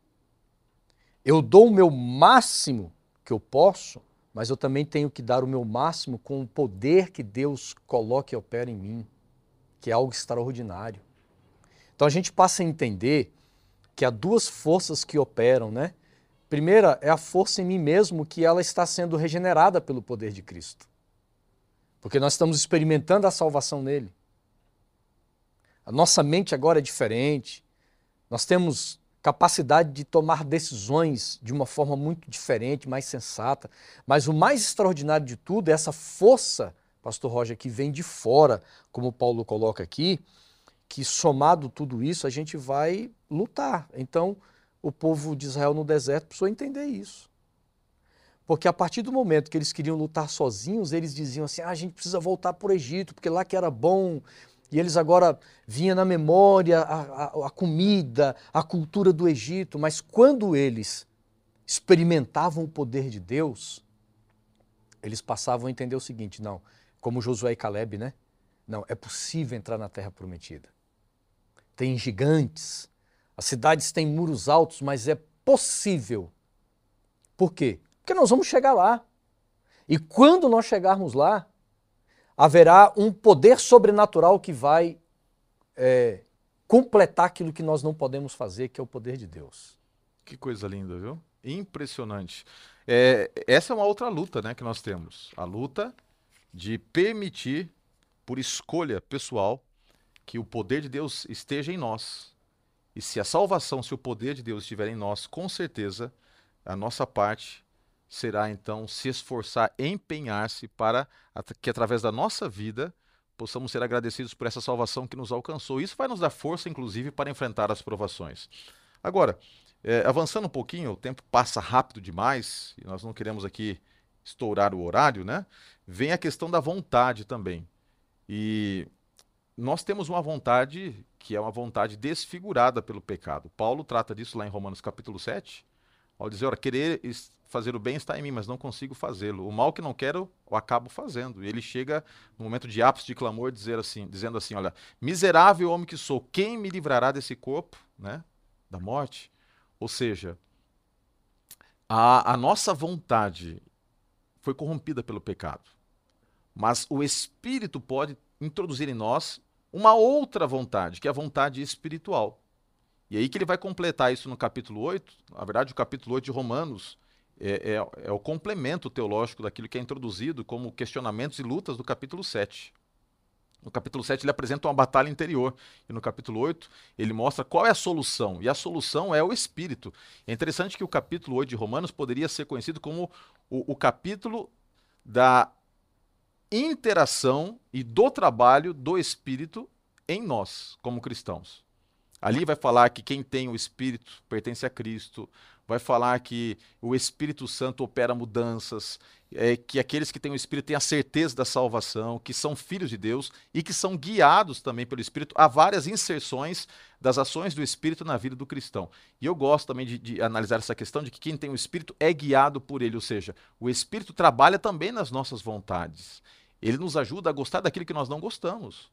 Eu dou o meu máximo que eu posso, mas eu também tenho que dar o meu máximo com o poder que Deus coloca e opera em mim, que é algo extraordinário. Então a gente passa a entender que há duas forças que operam, né? Primeira é a força em mim mesmo, que ela está sendo regenerada pelo poder de Cristo. Porque nós estamos experimentando a salvação nele. A nossa mente agora é diferente, nós temos capacidade de tomar decisões de uma forma muito diferente, mais sensata. Mas o mais extraordinário de tudo é essa força, Pastor Roger, que vem de fora, como Paulo coloca aqui, que somado tudo isso a gente vai lutar. Então, o povo de Israel no deserto precisou entender isso. Porque a partir do momento que eles queriam lutar sozinhos, eles diziam assim: ah, a gente precisa voltar para o Egito, porque lá que era bom. E eles agora vinha na memória a, a, a comida, a cultura do Egito. Mas quando eles experimentavam o poder de Deus, eles passavam a entender o seguinte: não, como Josué e Caleb, né? Não, é possível entrar na terra prometida. Tem gigantes, as cidades têm muros altos, mas é possível. Por quê? Porque nós vamos chegar lá. E quando nós chegarmos lá, haverá um poder sobrenatural que vai é, completar aquilo que nós não podemos fazer, que é o poder de Deus. Que coisa linda, viu? Impressionante. É, essa é uma outra luta né, que nós temos. A luta de permitir, por escolha pessoal, que o poder de Deus esteja em nós. E se a salvação, se o poder de Deus estiver em nós, com certeza a nossa parte será então se esforçar, empenhar-se para que através da nossa vida possamos ser agradecidos por essa salvação que nos alcançou. Isso vai nos dar força, inclusive, para enfrentar as provações. Agora, é, avançando um pouquinho, o tempo passa rápido demais e nós não queremos aqui estourar o horário, né? Vem a questão da vontade também. E nós temos uma vontade que é uma vontade desfigurada pelo pecado. Paulo trata disso lá em Romanos capítulo 7, ao dizer, ora, querer fazer o bem está em mim, mas não consigo fazê-lo. O mal que não quero, eu acabo fazendo. E ele chega no momento de ápice de clamor, dizer assim, dizendo assim, olha, miserável homem que sou, quem me livrará desse corpo, né, da morte? Ou seja, a, a nossa vontade foi corrompida pelo pecado. Mas o Espírito pode introduzir em nós uma outra vontade, que é a vontade espiritual. E aí que ele vai completar isso no capítulo 8. Na verdade, o capítulo 8 de Romanos é, é, é, o complemento teológico daquilo que é introduzido como questionamentos e lutas do capítulo 7. No capítulo 7 ele apresenta uma batalha interior. E no capítulo 8 ele mostra qual é a solução. E a solução é o Espírito. É interessante que o capítulo 8 de Romanos poderia ser conhecido como o, o capítulo da interação e do trabalho do Espírito em nós, como cristãos. Ali vai falar que quem tem o Espírito pertence a Cristo, vai falar que o Espírito Santo opera mudanças, é, que aqueles que têm o Espírito têm a certeza da salvação, que são filhos de Deus e que são guiados também pelo Espírito. Há várias inserções das ações do Espírito na vida do cristão. E eu gosto também de, de analisar essa questão de que quem tem o Espírito é guiado por ele, ou seja, o Espírito trabalha também nas nossas vontades. Ele nos ajuda a gostar daquilo que nós não gostamos.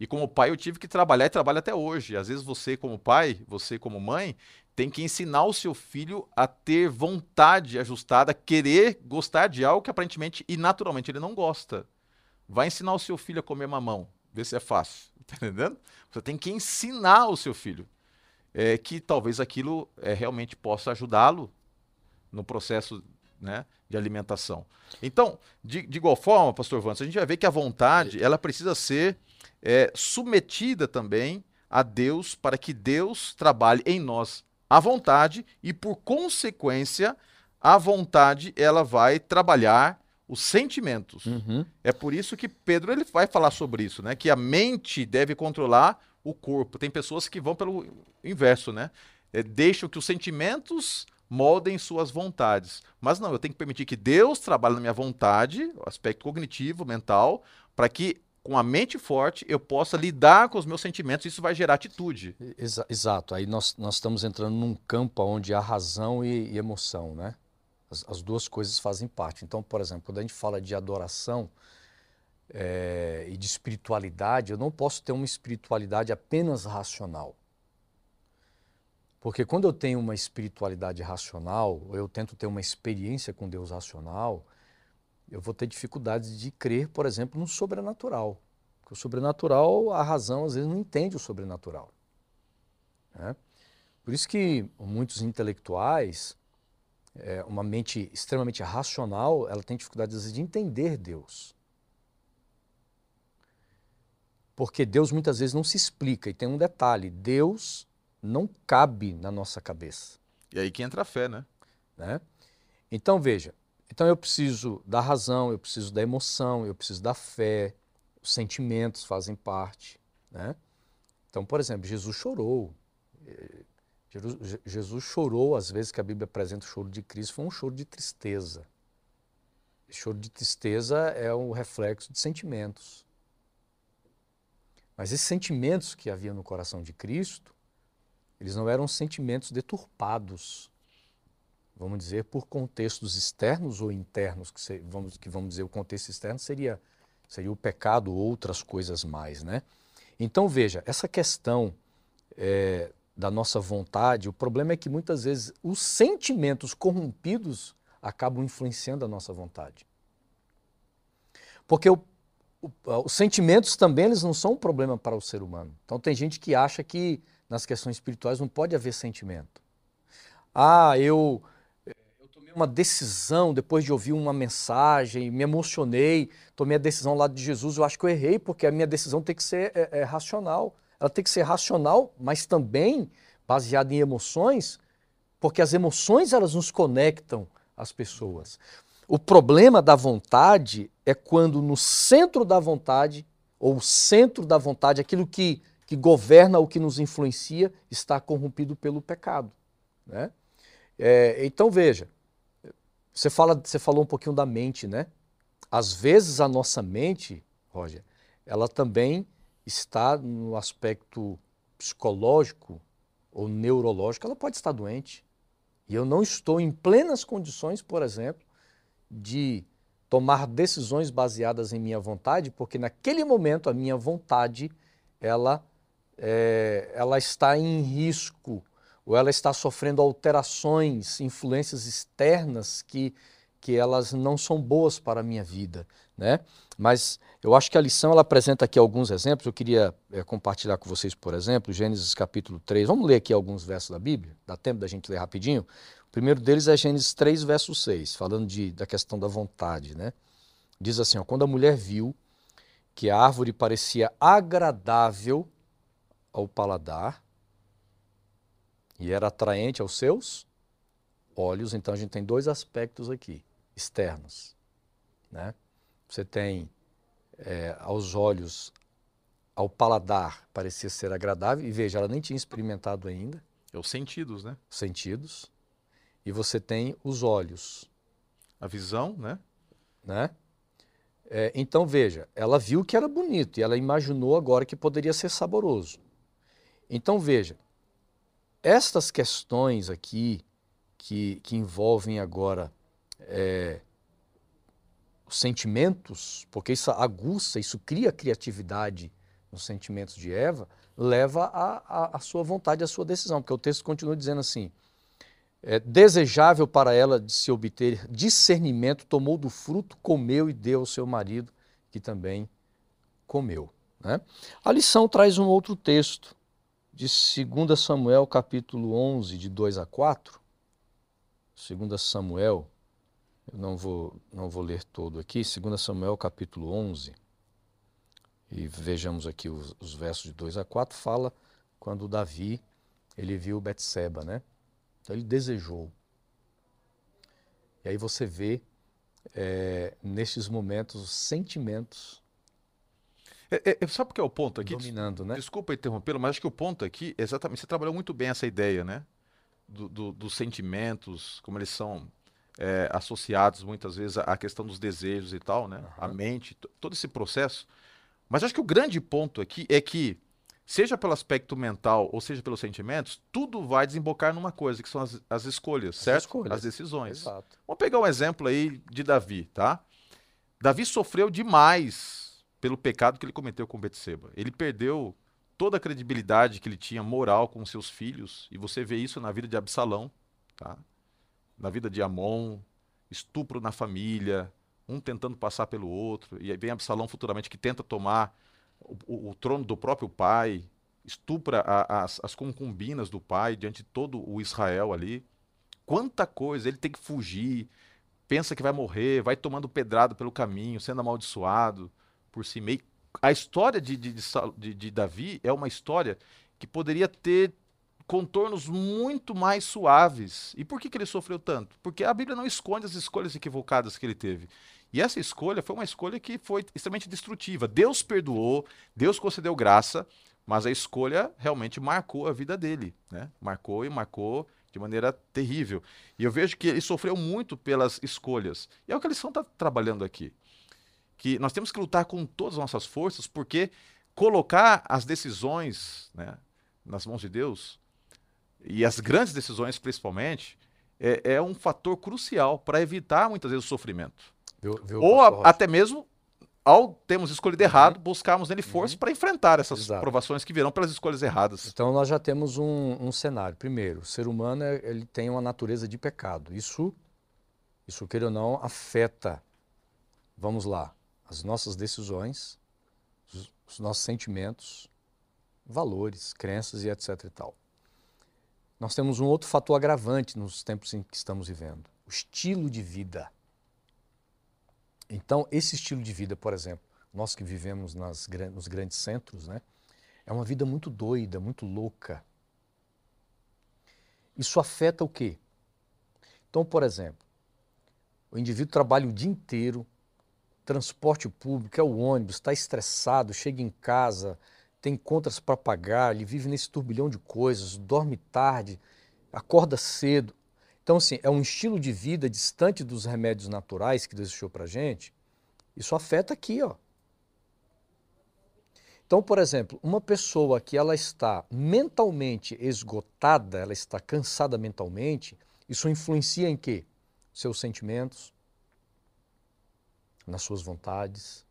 E como pai eu tive que trabalhar e trabalho até hoje. Às vezes você como pai, você como mãe, tem que ensinar o seu filho a ter vontade ajustada, querer gostar de algo que aparentemente e naturalmente ele não gosta. Vai ensinar o seu filho a comer mamão, ver se é fácil, tá entendendo? Você tem que ensinar o seu filho é, que talvez aquilo é, realmente possa ajudá-lo no processo né, de alimentação. Então, de, de igual forma, Pastor Vance, a gente vai ver que a vontade ela precisa ser é, submetida também a Deus para que Deus trabalhe em nós a vontade e por consequência a vontade ela vai trabalhar os sentimentos. Uhum. É por isso que Pedro ele vai falar sobre isso, né? Que a mente deve controlar o corpo. Tem pessoas que vão pelo inverso, né? É, deixam que os sentimentos moldem suas vontades. Mas não, eu tenho que permitir que Deus trabalhe na minha vontade, o aspecto cognitivo, mental, para que com a mente forte, eu possa lidar com os meus sentimentos, isso vai gerar atitude. Exa exato, aí nós, nós estamos entrando num campo onde há razão e, e emoção, né? As, as, duas coisas fazem parte. Então, por exemplo, quando a gente fala de adoração é, e de espiritualidade, eu não posso ter uma espiritualidade apenas racional. Porque quando eu tenho uma espiritualidade racional, eu tento ter uma experiência com Deus racional, eu vou ter dificuldades de crer, por exemplo, no sobrenatural. Porque o sobrenatural, a razão às vezes não entende o sobrenatural. Né? Por isso que muitos intelectuais, é, uma mente extremamente racional, ela tem dificuldades às vezes, de entender Deus. Porque Deus muitas vezes não se explica. E tem um detalhe: Deus não cabe na nossa cabeça. E aí que entra a fé, né? né? Então veja, então eu preciso da razão, eu preciso da emoção, eu preciso da fé, os sentimentos fazem parte. Né? Então, por exemplo, Jesus chorou. Jesus chorou, às vezes que a Bíblia apresenta o choro de Cristo, foi um choro de tristeza. O choro de tristeza é um reflexo de sentimentos. Mas esses sentimentos que havia no coração de Cristo, eles não eram sentimentos deturpados, vamos dizer, por contextos externos ou internos, que vamos, que vamos dizer o contexto externo seria, seria o pecado ou outras coisas mais, né? Então veja, essa questão é, da nossa vontade, o problema é que muitas vezes os sentimentos corrompidos acabam influenciando a nossa vontade. Porque o, o, os sentimentos também eles não são um problema para o ser humano. Então tem gente que acha que nas questões espirituais não pode haver sentimento. Ah, eu, eu tomei uma decisão depois de ouvir uma mensagem, me emocionei, tomei a decisão lá de Jesus, eu acho que eu errei, porque a minha decisão tem que ser é, é, racional ela tem que ser racional, mas também baseada em emoções, porque as emoções elas nos conectam às pessoas. O problema da vontade é quando no centro da vontade, ou o centro da vontade, aquilo que, que governa, o que nos influencia, está corrompido pelo pecado. Né? É, então veja, você, fala, você falou um pouquinho da mente, né? Às vezes a nossa mente, Roger, ela também está no aspecto psicológico ou neurológico, ela pode estar doente. E eu não estou em plenas condições, por exemplo, de tomar decisões baseadas em minha vontade, porque naquele momento a minha vontade ela, é, ela está em risco ou ela está sofrendo alterações, influências externas que, que elas não são boas para a minha vida. Né? Mas eu acho que a lição ela apresenta aqui alguns exemplos. Eu queria é, compartilhar com vocês, por exemplo, Gênesis capítulo 3. Vamos ler aqui alguns versos da Bíblia? Dá tempo da gente ler rapidinho? O primeiro deles é Gênesis 3, verso 6, falando de, da questão da vontade. Né? Diz assim: ó, quando a mulher viu que a árvore parecia agradável ao paladar e era atraente aos seus olhos, então a gente tem dois aspectos aqui externos. Né? Você tem é, aos olhos, ao paladar, parecia ser agradável. E veja, ela nem tinha experimentado ainda. É os sentidos, né? Sentidos. E você tem os olhos. A visão, né? Né? É, então veja, ela viu que era bonito e ela imaginou agora que poderia ser saboroso. Então veja, estas questões aqui que, que envolvem agora é, os sentimentos, porque isso aguça, isso cria criatividade nos sentimentos de Eva, leva a sua vontade, a sua decisão, porque o texto continua dizendo assim, é desejável para ela de se obter discernimento, tomou do fruto, comeu e deu ao seu marido, que também comeu. Né? A lição traz um outro texto, de 2 Samuel capítulo 11, de 2 a 4. 2 Samuel eu não vou, não vou ler todo aqui, 2 Samuel capítulo 11, e vejamos aqui os, os versos de 2 a 4, fala quando Davi ele viu Betseba, né? Então ele desejou. E aí você vê é, momentos os sentimentos é, é, sabe o que é o ponto aqui? Dominando, né? Desculpa interrompê-lo, mas acho que o ponto aqui, exatamente, você trabalhou muito bem essa ideia, né? Do, do, dos sentimentos, como eles são é, associados muitas vezes à questão dos desejos e tal, né? Uhum. A mente, todo esse processo. Mas acho que o grande ponto aqui é que, seja pelo aspecto mental ou seja pelos sentimentos, tudo vai desembocar numa coisa, que são as, as escolhas, as certo? Escolhas. As decisões. Exato. Vamos pegar um exemplo aí de Davi, tá? Davi sofreu demais pelo pecado que ele cometeu com Betseba. Ele perdeu toda a credibilidade que ele tinha moral com seus filhos, e você vê isso na vida de Absalão, tá? na vida de Amon, estupro na família, um tentando passar pelo outro, e aí vem Absalão futuramente que tenta tomar o, o, o trono do próprio pai, estupra a, as, as concubinas do pai diante de todo o Israel ali. Quanta coisa, ele tem que fugir, pensa que vai morrer, vai tomando pedrada pelo caminho, sendo amaldiçoado por si meio. A história de, de, de, de Davi é uma história que poderia ter contornos muito mais suaves. E por que, que ele sofreu tanto? Porque a Bíblia não esconde as escolhas equivocadas que ele teve. E essa escolha foi uma escolha que foi extremamente destrutiva. Deus perdoou, Deus concedeu graça, mas a escolha realmente marcou a vida dele, né? Marcou e marcou de maneira terrível. E eu vejo que ele sofreu muito pelas escolhas. E é o que eles estão tá trabalhando aqui. Que nós temos que lutar com todas as nossas forças, porque colocar as decisões né, nas mãos de Deus, e as grandes decisões principalmente, é, é um fator crucial para evitar muitas vezes o sofrimento. Viu, viu, Ou a, até mesmo ao termos escolhido uhum. errado, buscarmos nele força uhum. para enfrentar essas Exato. provações que virão pelas escolhas erradas. Então nós já temos um, um cenário. Primeiro, o ser humano é, ele tem uma natureza de pecado. Isso, isso queira ou não, afeta, vamos lá, as nossas decisões, os, os nossos sentimentos, valores, crenças e etc e tal. Nós temos um outro fator agravante nos tempos em que estamos vivendo: o estilo de vida. Então, esse estilo de vida, por exemplo, nós que vivemos nas, nos grandes centros, né, é uma vida muito doida, muito louca. Isso afeta o quê? Então, por exemplo, o indivíduo trabalha o dia inteiro, transporte público, é o ônibus, está estressado, chega em casa, tem contas para pagar, ele vive nesse turbilhão de coisas, dorme tarde, acorda cedo. Então, assim, é um estilo de vida distante dos remédios naturais que Deus deixou para gente. Isso afeta aqui, ó. Então, por exemplo, uma pessoa que ela está mentalmente esgotada, ela está cansada mentalmente, isso influencia em quê? Seus sentimentos, nas suas vontades.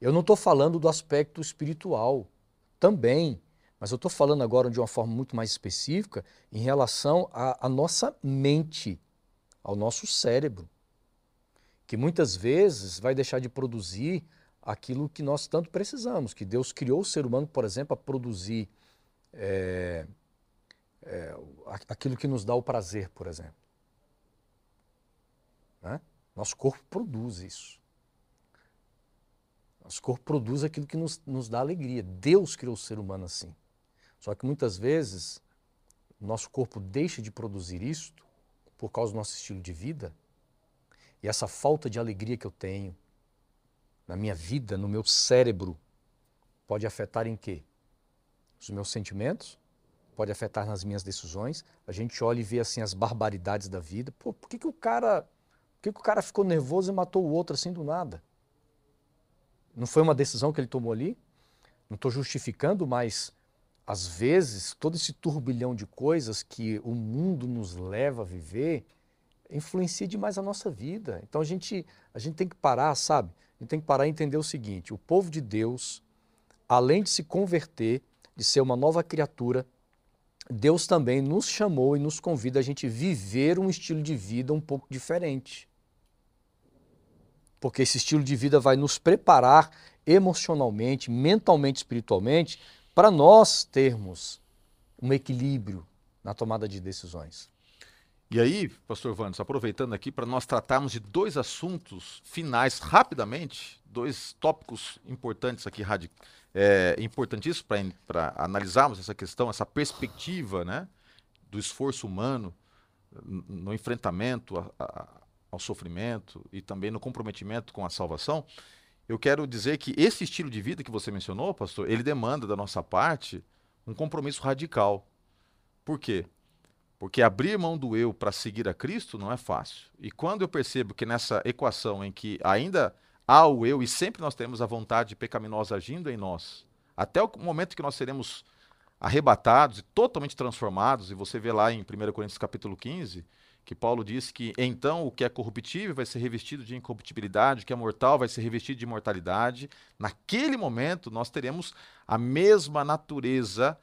Eu não estou falando do aspecto espiritual, também. Mas eu estou falando agora de uma forma muito mais específica em relação à, nossa mente, ao nosso cérebro, que muitas vezes vai deixar de produzir aquilo que nós tanto precisamos, que Deus criou o ser humano, por exemplo, a produzir é, é, aquilo que nos dá o prazer, por exemplo. Né? Nosso corpo produz isso. Nosso corpo produz aquilo que nos, nos dá alegria. Deus criou o ser humano assim. Só que muitas vezes nosso corpo deixa de produzir isto por causa do nosso estilo de vida e essa falta de alegria que eu tenho na minha vida, no meu cérebro, pode afetar em quê? Os meus sentimentos, pode afetar nas minhas decisões. A gente olha e vê assim as barbaridades da vida. Pô, por que, que o cara, por que, que o cara ficou nervoso e matou o outro assim do nada? Não foi uma decisão que ele tomou ali? Não estou justificando, mas às vezes, todo esse turbilhão de coisas que o mundo nos leva a viver influencia demais a nossa vida. Então a gente, a gente tem que parar, sabe? A gente tem que parar e entender o seguinte: o povo de Deus, além de se converter, de ser uma nova criatura, Deus também nos chamou e nos convida a gente viver um estilo de vida um pouco diferente. Porque esse estilo de vida vai nos preparar emocionalmente, mentalmente, espiritualmente para nós termos um equilíbrio na tomada de decisões. E aí, pastor Vandes, aproveitando aqui para nós tratarmos de dois assuntos finais rapidamente, dois tópicos importantes aqui, é, importantíssimos para analisarmos essa questão, essa perspectiva né, do esforço humano no enfrentamento a, ao sofrimento e também no comprometimento com a salvação eu quero dizer que esse estilo de vida que você mencionou, pastor, ele demanda da nossa parte um compromisso radical. Por quê? Porque abrir mão do eu para seguir a Cristo não é fácil. E quando eu percebo que nessa equação em que ainda há o eu e sempre nós temos a vontade pecaminosa agindo em nós, até o momento que nós seremos arrebatados e totalmente transformados, e você vê lá em 1 Coríntios capítulo 15, que Paulo diz que então o que é corruptível vai ser revestido de incorruptibilidade, o que é mortal vai ser revestido de imortalidade. Naquele momento nós teremos a mesma natureza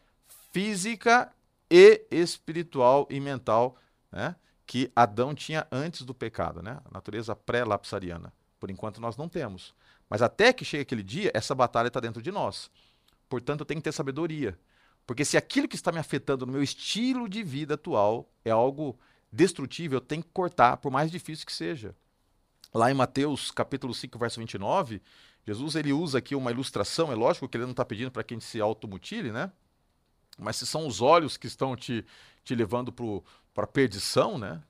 física e espiritual e mental né, que Adão tinha antes do pecado, né? a natureza pré-lapsariana. Por enquanto nós não temos. Mas até que chegue aquele dia, essa batalha está dentro de nós. Portanto, eu tenho que ter sabedoria. Porque se aquilo que está me afetando no meu estilo de vida atual é algo destrutível tem que cortar, por mais difícil que seja. Lá em Mateus capítulo 5, verso 29, Jesus ele usa aqui uma ilustração, é lógico que ele não está pedindo para que a gente se automutile, né? Mas se são os olhos que estão te, te levando para a perdição, né?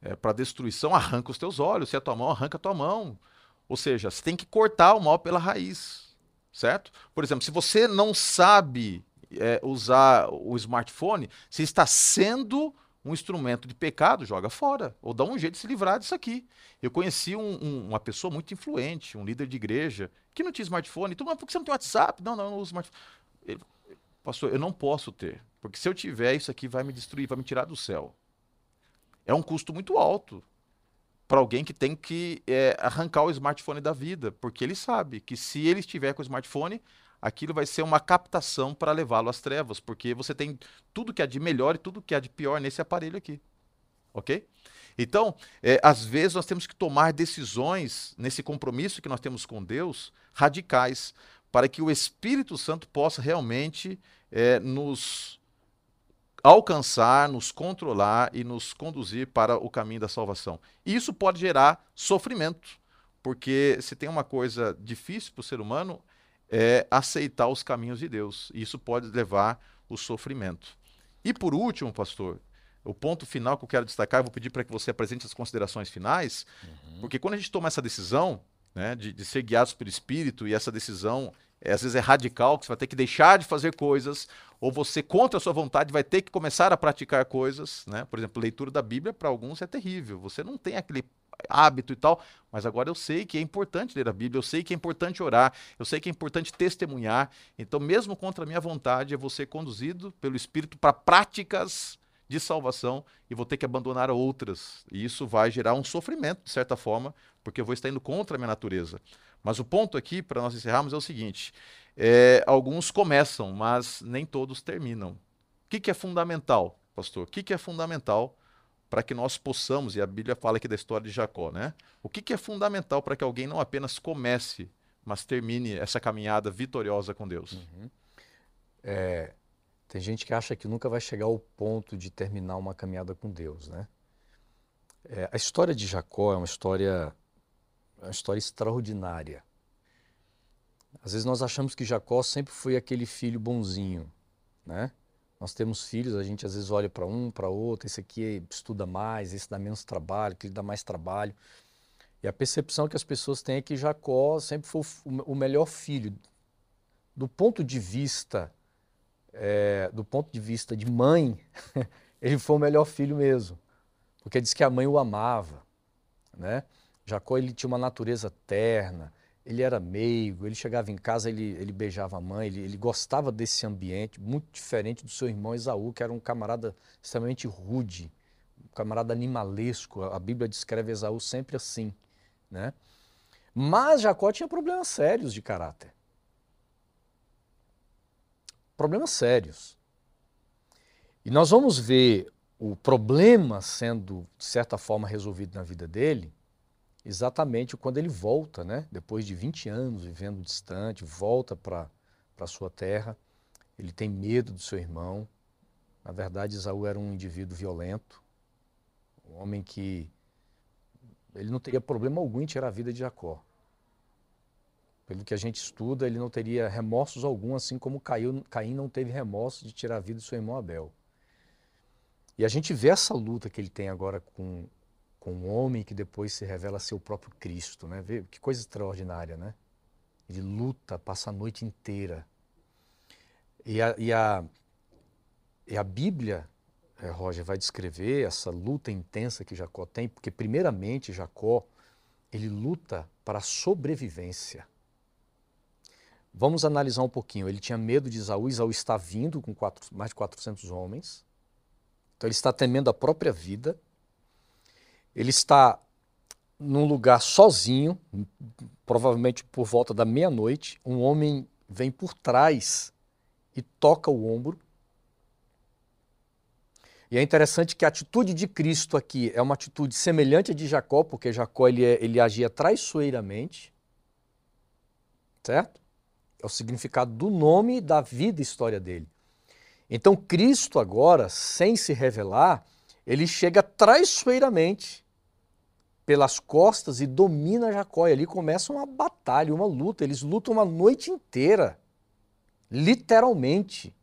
É, para destruição, arranca os teus olhos. Se é a tua mão, arranca a tua mão. Ou seja, você tem que cortar o mal pela raiz. certo? Por exemplo, se você não sabe é, usar o smartphone, você está sendo um instrumento de pecado, joga fora. Ou dá um jeito de se livrar disso aqui. Eu conheci um, um, uma pessoa muito influente, um líder de igreja, que não tinha smartphone. Então, por que você não tem WhatsApp? Não, não, não uso smartphone. Ele, Pastor, eu não posso ter. Porque se eu tiver, isso aqui vai me destruir, vai me tirar do céu. É um custo muito alto para alguém que tem que é, arrancar o smartphone da vida, porque ele sabe que se ele estiver com o smartphone, aquilo vai ser uma captação para levá-lo às trevas, porque você tem tudo que há de melhor e tudo que há de pior nesse aparelho aqui. Ok? Então, é, às vezes nós temos que tomar decisões nesse compromisso que nós temos com Deus radicais, para que o Espírito Santo possa realmente é, nos alcançar, nos controlar e nos conduzir para o caminho da salvação. E isso pode gerar sofrimento, porque se tem uma coisa difícil para o ser humano é aceitar os caminhos de Deus. E isso pode levar o sofrimento. E por último, pastor, o ponto final que eu quero destacar, eu vou pedir para que você apresente as considerações finais, uhum. porque quando a gente toma essa decisão né, de, de ser guiados pelo Espírito, e essa decisão é, às vezes é radical, que você vai ter que deixar de fazer coisas, ou você, contra a sua vontade, vai ter que começar a praticar coisas. Né? Por exemplo, leitura da Bíblia para alguns é terrível. Você não tem aquele hábito e tal, mas agora eu sei que é importante ler a Bíblia, eu sei que é importante orar, eu sei que é importante testemunhar. Então, mesmo contra a minha vontade, eu vou ser conduzido pelo Espírito para práticas de salvação e vou ter que abandonar outras. E isso vai gerar um sofrimento, de certa forma, porque eu vou estar indo contra a minha natureza. Mas o ponto aqui, para nós encerrarmos, é o seguinte: é, alguns começam, mas nem todos terminam. O que, que é fundamental, pastor? O que, que é fundamental para que nós possamos, e a Bíblia fala aqui da história de Jacó, né? O que, que é fundamental para que alguém não apenas comece, mas termine essa caminhada vitoriosa com Deus? Uhum. É, tem gente que acha que nunca vai chegar ao ponto de terminar uma caminhada com Deus, né? É, a história de Jacó é uma história é uma história extraordinária. Às vezes nós achamos que Jacó sempre foi aquele filho bonzinho, né? Nós temos filhos, a gente às vezes olha para um, para outro, esse aqui estuda mais, esse dá menos trabalho, aquele dá mais trabalho. E a percepção que as pessoas têm é que Jacó sempre foi o melhor filho. Do ponto de vista, é, do ponto de vista de mãe, ele foi o melhor filho mesmo, porque diz que a mãe o amava, né? Jacó ele tinha uma natureza terna, ele era meigo, ele chegava em casa, ele, ele beijava a mãe, ele, ele gostava desse ambiente, muito diferente do seu irmão Esaú, que era um camarada extremamente rude, um camarada animalesco. A Bíblia descreve Esaú sempre assim, né? Mas Jacó tinha problemas sérios de caráter. Problemas sérios. E nós vamos ver o problema sendo, de certa forma, resolvido na vida dele exatamente quando ele volta, né? depois de 20 anos vivendo distante, volta para a sua terra. Ele tem medo do seu irmão. Na verdade, Isaú era um indivíduo violento, um homem que ele não teria problema algum em tirar a vida de Jacó. Pelo que a gente estuda, ele não teria remorsos algum, assim como Caim não teve remorso de tirar a vida de seu irmão Abel. E a gente vê essa luta que ele tem agora com com um homem que depois se revela ser o próprio Cristo, né? Vê, que coisa extraordinária, né? Ele luta, passa a noite inteira. E a, e a, e a Bíblia, é, Roger, vai descrever essa luta intensa que Jacó tem, porque primeiramente Jacó, ele luta para a sobrevivência. Vamos analisar um pouquinho. Ele tinha medo de Isaú, Isaú está vindo com quatro, mais de 400 homens. Então ele está temendo a própria vida. Ele está num lugar sozinho, provavelmente por volta da meia-noite. Um homem vem por trás e toca o ombro. E é interessante que a atitude de Cristo aqui é uma atitude semelhante à de Jacó, porque Jacó ele, é, ele agia traiçoeiramente. Certo? É o significado do nome, da vida e história dele. Então Cristo agora, sem se revelar, ele chega traiçoeiramente pelas costas e domina Jacó. E ali começa uma batalha, uma luta. Eles lutam uma noite inteira, literalmente.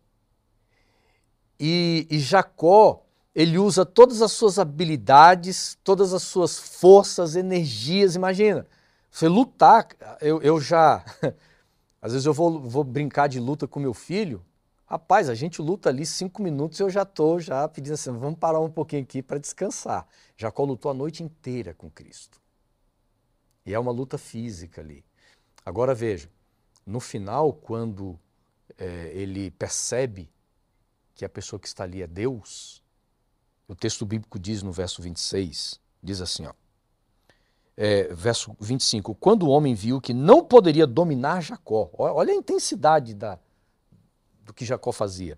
E, e Jacó, ele usa todas as suas habilidades, todas as suas forças, energias. Imagina, você lutar. Eu, eu já. Às vezes eu vou, vou brincar de luta com meu filho, rapaz, a gente luta ali cinco minutos e eu já estou já pedindo assim, vamos parar um pouquinho aqui para descansar. Jacó lutou a noite inteira com Cristo. E é uma luta física ali. Agora veja, no final, quando é, ele percebe que a pessoa que está ali é Deus, o texto bíblico diz no verso 26, diz assim, ó, é, verso 25: Quando o homem viu que não poderia dominar Jacó, olha a intensidade da, do que Jacó fazia,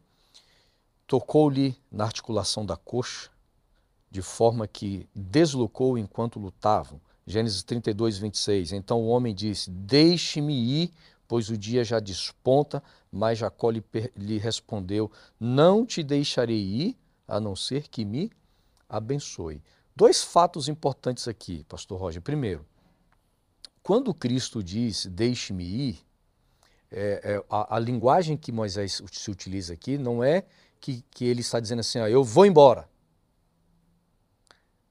tocou-lhe na articulação da coxa, de forma que deslocou enquanto lutavam. Gênesis 32, 26. Então o homem disse: Deixe-me ir, pois o dia já desponta. Mas Jacó lhe, lhe respondeu: Não te deixarei ir, a não ser que me abençoe. Dois fatos importantes aqui, Pastor Roger. Primeiro, quando Cristo diz deixe-me ir, é, é, a, a, linguagem que Moisés se utiliza aqui não é que, que ele está dizendo assim, ó, eu vou embora.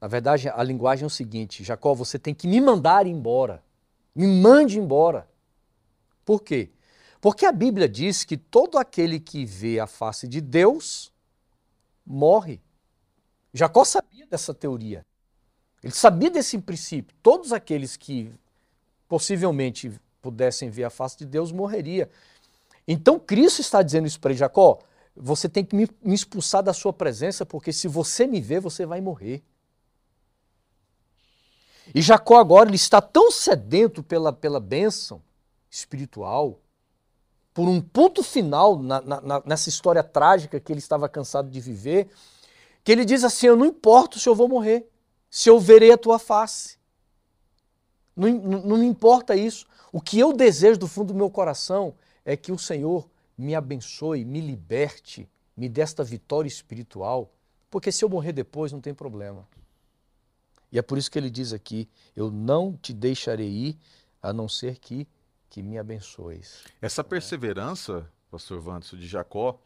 Na verdade, a linguagem é o seguinte: Jacó, você tem que me mandar embora. Me mande embora. Por quê? Porque a Bíblia diz que todo aquele que vê a face de Deus morre. Jacó sabia dessa teoria. Ele sabia desse princípio. Todos aqueles que possivelmente pudessem ver a face de Deus morreria. Então Cristo está dizendo isso para Jacó: você tem que me, me expulsar da sua presença, porque se você me ver, você vai morrer. E Jacó agora ele está tão sedento pela, pela bênção espiritual, por um ponto final na, na, nessa história trágica que ele estava cansado de viver, que ele diz assim: Eu não importo se eu vou morrer, se eu verei a tua face. Não, não, não me importa isso. O que eu desejo do fundo do meu coração é que o Senhor me abençoe, me liberte, me dê esta vitória espiritual, porque se eu morrer depois não tem problema. E é por isso que ele diz aqui: Eu não te deixarei ir, a não ser que, que me abençoes. Essa perseverança, pastor Vanderson, de Jacó,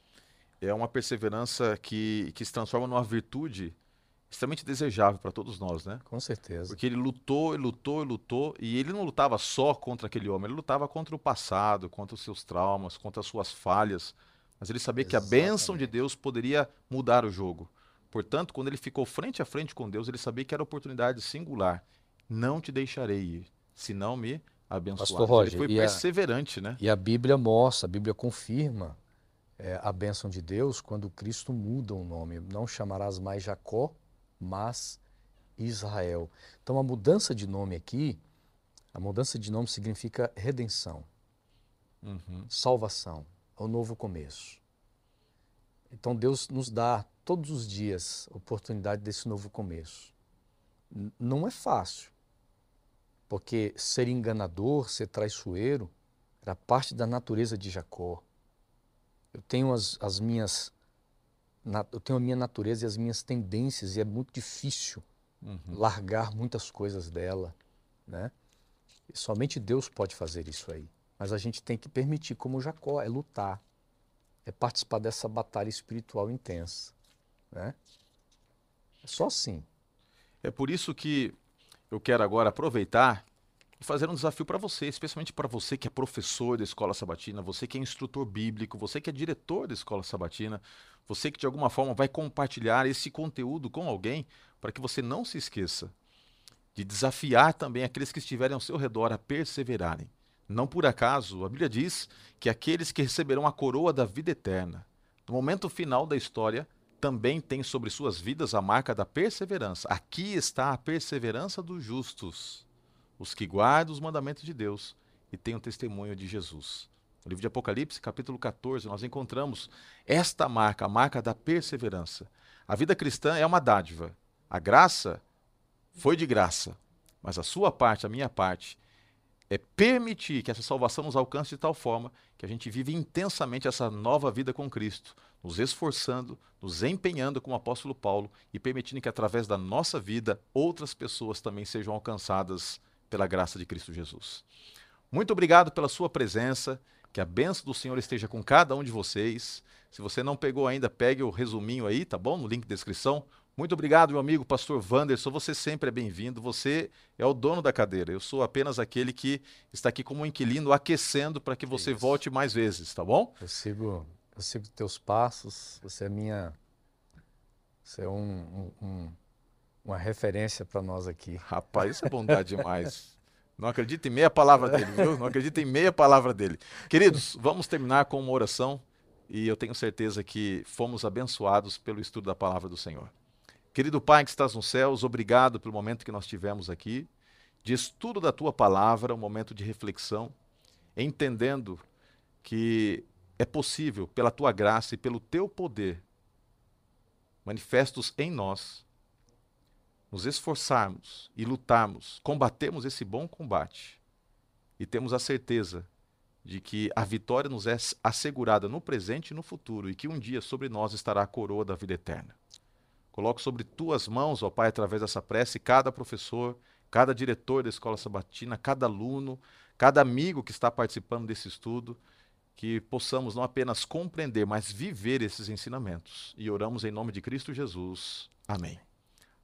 é uma perseverança que, que se transforma numa virtude extremamente desejável para todos nós, né? Com certeza. Porque ele lutou, ele lutou, ele lutou, e ele não lutava só contra aquele homem, ele lutava contra o passado, contra os seus traumas, contra as suas falhas, mas ele sabia Exatamente. que a bênção de Deus poderia mudar o jogo. Portanto, quando ele ficou frente a frente com Deus, ele sabia que era oportunidade singular. Não te deixarei ir, se não me abençoar. Pastor Roger, ele foi perseverante, a, né? E a Bíblia mostra, a Bíblia confirma é, a bênção de Deus quando Cristo muda o nome. Não chamarás mais Jacó, mas Israel. Então a mudança de nome aqui, a mudança de nome significa redenção, uhum. salvação, é o novo começo. Então Deus nos dá todos os dias a oportunidade desse novo começo. N não é fácil, porque ser enganador, ser traiçoeiro, era parte da natureza de Jacó eu tenho as, as minhas eu tenho a minha natureza e as minhas tendências e é muito difícil uhum. largar muitas coisas dela, né? E somente Deus pode fazer isso aí. Mas a gente tem que permitir, como Jacó, é lutar, é participar dessa batalha espiritual intensa, né? É só assim. É por isso que eu quero agora aproveitar e fazer um desafio para você, especialmente para você que é professor da escola sabatina, você que é instrutor bíblico, você que é diretor da escola sabatina, você que de alguma forma vai compartilhar esse conteúdo com alguém, para que você não se esqueça de desafiar também aqueles que estiverem ao seu redor a perseverarem. Não por acaso, a Bíblia diz que aqueles que receberão a coroa da vida eterna, no momento final da história, também têm sobre suas vidas a marca da perseverança. Aqui está a perseverança dos justos os que guardam os mandamentos de Deus e têm o testemunho de Jesus. No livro de Apocalipse, capítulo 14, nós encontramos esta marca, a marca da perseverança. A vida cristã é uma dádiva. A graça foi de graça, mas a sua parte, a minha parte, é permitir que essa salvação nos alcance de tal forma que a gente vive intensamente essa nova vida com Cristo, nos esforçando, nos empenhando como o apóstolo Paulo e permitindo que através da nossa vida outras pessoas também sejam alcançadas pela graça de Cristo Jesus. Muito obrigado pela sua presença. Que a benção do Senhor esteja com cada um de vocês. Se você não pegou ainda, pegue o resuminho aí, tá bom? No link de descrição. Muito obrigado, meu amigo pastor Wanderson. Você sempre é bem-vindo. Você é o dono da cadeira. Eu sou apenas aquele que está aqui como inquilino, aquecendo para que você Isso. volte mais vezes, tá bom? Eu sigo, eu sigo teus passos. Você é minha. Você é um, um, uma referência para nós aqui. Rapaz, isso é bondade demais. Não acredita em meia palavra dele, viu? Não acredita em meia palavra dele. Queridos, vamos terminar com uma oração e eu tenho certeza que fomos abençoados pelo estudo da palavra do Senhor. Querido Pai que estás nos céus, obrigado pelo momento que nós tivemos aqui, de estudo da tua palavra, um momento de reflexão, entendendo que é possível, pela tua graça e pelo teu poder, manifestos em nós, nos esforçarmos e lutarmos, combatemos esse bom combate e temos a certeza de que a vitória nos é assegurada no presente e no futuro e que um dia sobre nós estará a coroa da vida eterna. Coloco sobre tuas mãos, ó Pai, através dessa prece, cada professor, cada diretor da escola sabatina, cada aluno, cada amigo que está participando desse estudo, que possamos não apenas compreender, mas viver esses ensinamentos. E oramos em nome de Cristo Jesus. Amém.